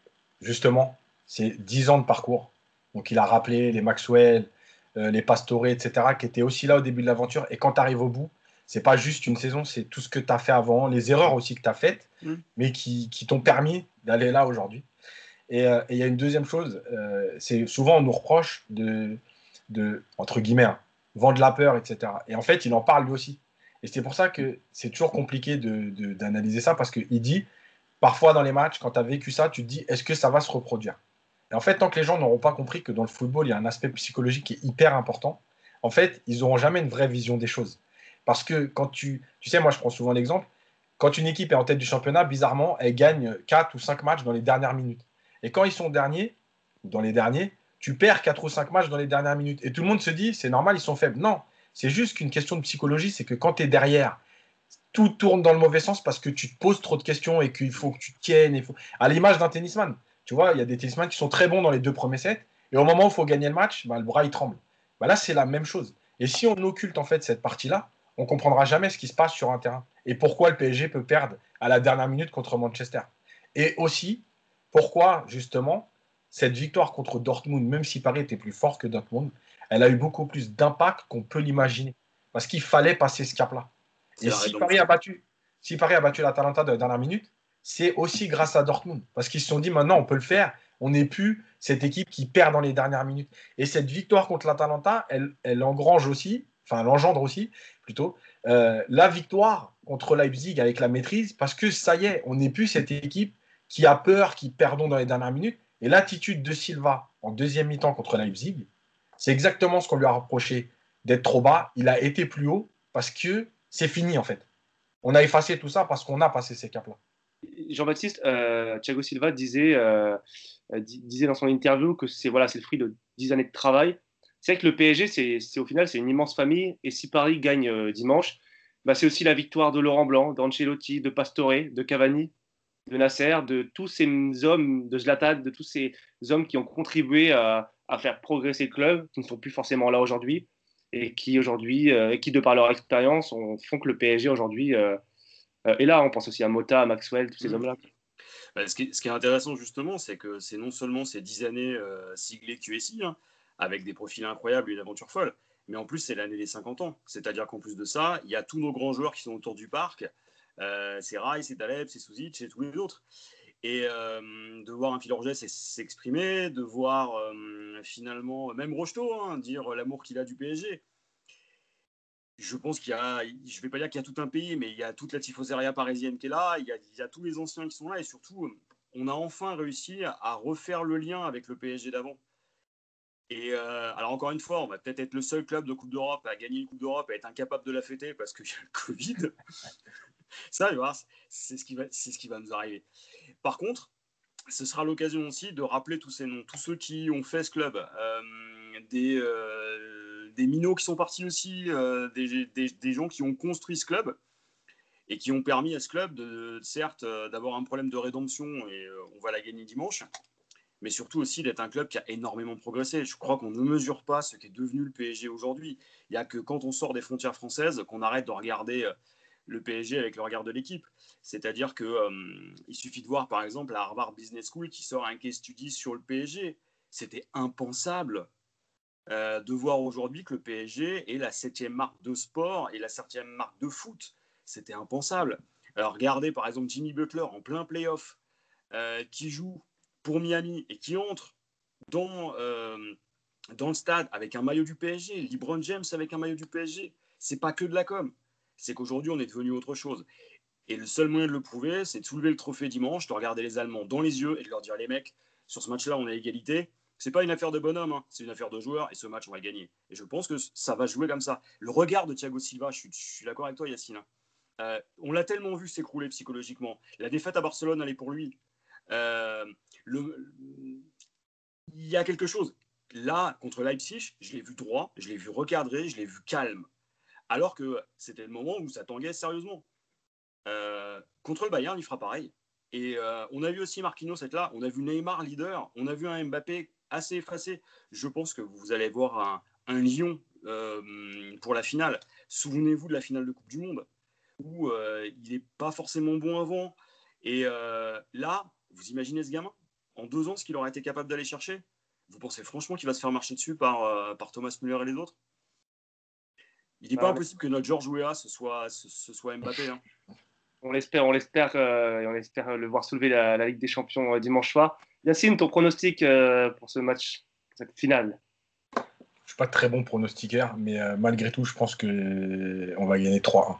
justement, c'est 10 ans de parcours. Donc, il a rappelé les Maxwell, euh, les Pastore, etc., qui étaient aussi là au début de l'aventure. Et quand tu arrives au bout, c'est pas juste une saison, c'est tout ce que tu as fait avant, les erreurs aussi que tu as faites, mm. mais qui, qui t'ont permis d'aller là aujourd'hui. Euh, et il y a une deuxième chose, euh, c'est souvent on nous reproche de, de entre guillemets, hein, vendre la peur, etc. Et en fait, il en parle lui aussi. Et c'est pour ça que c'est toujours compliqué d'analyser de, ça, parce qu'il dit, parfois dans les matchs, quand tu as vécu ça, tu te dis, est-ce que ça va se reproduire? Et en fait, tant que les gens n'auront pas compris que dans le football, il y a un aspect psychologique qui est hyper important, en fait, ils n'auront jamais une vraie vision des choses. Parce que quand tu. Tu sais, moi, je prends souvent l'exemple. quand une équipe est en tête du championnat, bizarrement, elle gagne 4 ou 5 matchs dans les dernières minutes. Et quand ils sont derniers, dans les derniers, tu perds 4 ou 5 matchs dans les dernières minutes. Et tout le monde se dit, c'est normal, ils sont faibles. Non, c'est juste qu'une question de psychologie, c'est que quand tu es derrière, tout tourne dans le mauvais sens parce que tu te poses trop de questions et qu'il faut que tu tiennes. À l'image d'un tennisman, tu vois, il y a des tennisman qui sont très bons dans les deux premiers sets, et au moment où il faut gagner le match, bah, le bras il tremble. Bah, là, c'est la même chose. Et si on occulte en fait cette partie-là, on comprendra jamais ce qui se passe sur un terrain et pourquoi le PSG peut perdre à la dernière minute contre Manchester. Et aussi, pourquoi justement cette victoire contre Dortmund, même si Paris était plus fort que Dortmund, elle a eu beaucoup plus d'impact qu'on peut l'imaginer. Parce qu'il fallait passer ce cap-là. Et si Paris, a battu, si Paris a battu l'Atalanta de la dernière minute, c'est aussi grâce à Dortmund. Parce qu'ils se sont dit maintenant, on peut le faire. On n'est plus cette équipe qui perd dans les dernières minutes. Et cette victoire contre l'Atalanta, elle, elle engrange aussi, enfin, elle engendre aussi, plutôt, euh, la victoire contre Leipzig avec la maîtrise. Parce que ça y est, on n'est plus cette équipe qui a peur, qui perdons dans les dernières minutes. Et l'attitude de Silva en deuxième mi-temps contre Leipzig, c'est exactement ce qu'on lui a reproché d'être trop bas. Il a été plus haut parce que c'est fini en fait. On a effacé tout ça parce qu'on a passé ces caps-là. Jean-Baptiste, euh, Thiago Silva disait, euh, disait dans son interview que c'est voilà, le fruit de 10 années de travail. C'est vrai que le PSG, c'est au final, c'est une immense famille. Et si Paris gagne euh, dimanche, bah, c'est aussi la victoire de Laurent Blanc, d'Ancelotti, de Pastore, de Cavani, de Nasser, de tous ces hommes, de Zlatan, de tous ces hommes qui ont contribué à, faire progresser le club, qui ne sont plus forcément là aujourd'hui, et qui aujourd'hui, euh, qui de par leur expérience, font que le PSG aujourd'hui euh, euh, est là. On pense aussi à Mota, à Maxwell, tous ces mmh. hommes-là. Bah, ce, qui est, intéressant justement, c'est que c'est non seulement ces dix années siglées QSI, hein, avec des profils incroyables et une aventure folle, mais en plus c'est l'année des 50 ans. C'est-à-dire qu'en plus de ça, il y a tous nos grands joueurs qui sont autour du parc, euh, c'est Rai, c'est Taleb, c'est Souzic, c'est tous les autres. Et euh, de voir un Phil s'exprimer, de voir euh, finalement, même Rocheteau, hein, dire l'amour qu'il a du PSG. Je pense qu'il y a, je ne vais pas dire qu'il y a tout un pays, mais il y a toute la tifoseria parisienne qui est là, il y, a, tous les anciens qui sont là, et surtout, on a enfin réussi à refaire le lien avec le PSG d'avant. Et alors encore une fois, on va peut-être être le seul club de Coupe d'Europe à gagner une Coupe d'Europe et être incapable de la fêter parce qu'il y a le Covid. Ça, c'est ce, qui va, ce qui va nous arriver. Par contre, ce sera l'occasion aussi de rappeler tous ces noms, tous ceux qui ont fait ce club, euh, des, euh, des minots qui sont partis aussi, euh, des, des, gens qui ont construit ce club et qui ont permis à ce club, de, certes, d'avoir un problème de rédemption et on va la gagner dimanche, mais surtout aussi d'être un club qui a énormément progressé. Je crois qu'on ne mesure pas ce qu'est devenu le PSG aujourd'hui. Il n'y a que quand on sort des frontières françaises qu'on arrête de regarder le PSG avec le regard de l'équipe. C'est-à-dire qu'il euh, suffit de voir par exemple la Harvard Business School qui sort un case study sur le PSG. C'était impensable euh, de voir aujourd'hui que le PSG est la septième marque de sport et la septième marque de foot. C'était impensable. Alors regardez par exemple Jimmy Butler en plein playoff euh, qui joue pour Miami et qui entre dans, dans le stade avec un maillot du PSG, LeBron James avec un maillot du PSG. C'est pas que de la com c'est qu'aujourd'hui, on est devenu autre chose. Et le seul moyen de le prouver, c'est de soulever le trophée dimanche, de regarder les Allemands dans les yeux et de leur dire les mecs, sur ce match-là, on a égalité. C'est pas une affaire de bonhomme, hein. c'est une affaire de joueurs et ce match, on va gagner. Et je pense que ça va jouer comme ça. Le regard de Thiago Silva, je suis, d'accord avec toi, Yacine. Hein. Euh, on l'a tellement vu s'écrouler psychologiquement. La défaite à Barcelone, elle est pour lui. Euh, il y a quelque chose. Là, contre Leipzig, je l'ai vu droit, je l'ai vu recadré, je l'ai vu calme alors que c'était le moment où ça tanguait sérieusement. Euh, contre le Bayern, il fera pareil. Et on a vu aussi Marquinhos être là, on a vu Neymar leader, on a vu un Mbappé assez effacé. Je pense que vous allez voir un, Lyon euh, pour la finale. Souvenez-vous de la finale de Coupe du Monde, où il n'est pas forcément bon avant. Et là, vous imaginez ce gamin? En deux ans, ce qu'il aurait été capable d'aller chercher? Vous pensez franchement qu'il va se faire marcher dessus par, par Thomas Müller et les autres? Il n'est pas impossible que notre Georges Weah ce soit, ce, soit Mbappé. Hein. On l'espère, on l'espère, euh, et on espère le voir soulever la, Ligue des Champions euh, dimanche soir. Yacine, ton pronostic euh, pour ce match, cette finale? Je ne suis pas très bon pronostiqueur, mais malgré tout, je pense qu'on va gagner 3-1.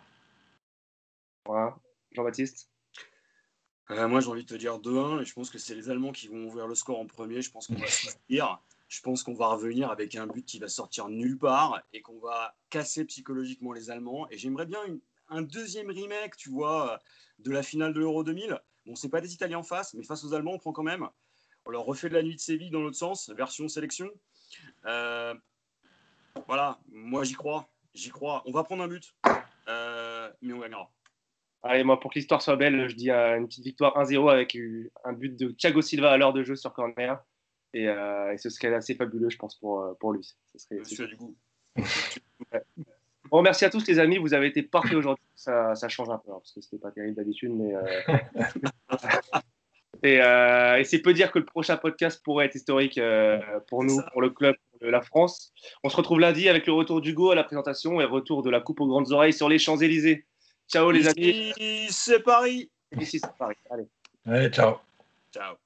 Voilà. Jean-Baptiste? Moi, j'ai envie de te dire 2-1, et je pense que c'est les Allemands qui vont ouvrir le score en premier. Je pense qu'on va souffrir je pense qu'on va revenir avec un but qui va sortir nulle part et qu'on va casser psychologiquement les Allemands. Et j'aimerais bien un deuxième remake, tu vois, de la finale de l'Euro 2000. Bon, c'est pas des Italiens en face, mais face aux Allemands, on prend quand même. On leur refait de la nuit de Séville dans l'autre sens, version sélection. Euh, voilà, moi j'y crois. J'y crois. On va prendre un but, euh, mais on gagnera. Allez, moi, pour que l'histoire soit belle, je dis euh, une petite victoire 1-0 avec un but de Thiago Silva à l'heure de jeu sur corner. Et, et, ce serait assez fabuleux, je pense, pour, pour lui. Ce serait, Monsieur du goût. Bon, merci à tous les amis, vous avez été parfaits aujourd'hui. Ça, ça, change un peu, hein, parce que c'était pas terrible d'habitude, mais. Euh... et, euh, et c'est peu dire que le prochain podcast pourrait être historique euh, pour nous, pour le club, pour la France. On se retrouve lundi avec le retour d'Hugo à la présentation et retour de la coupe aux grandes oreilles sur les Champs-Élysées. Ciao les amis. Ici, c'est Paris. Ici, c'est Paris. Allez. Allez, ciao. Ciao.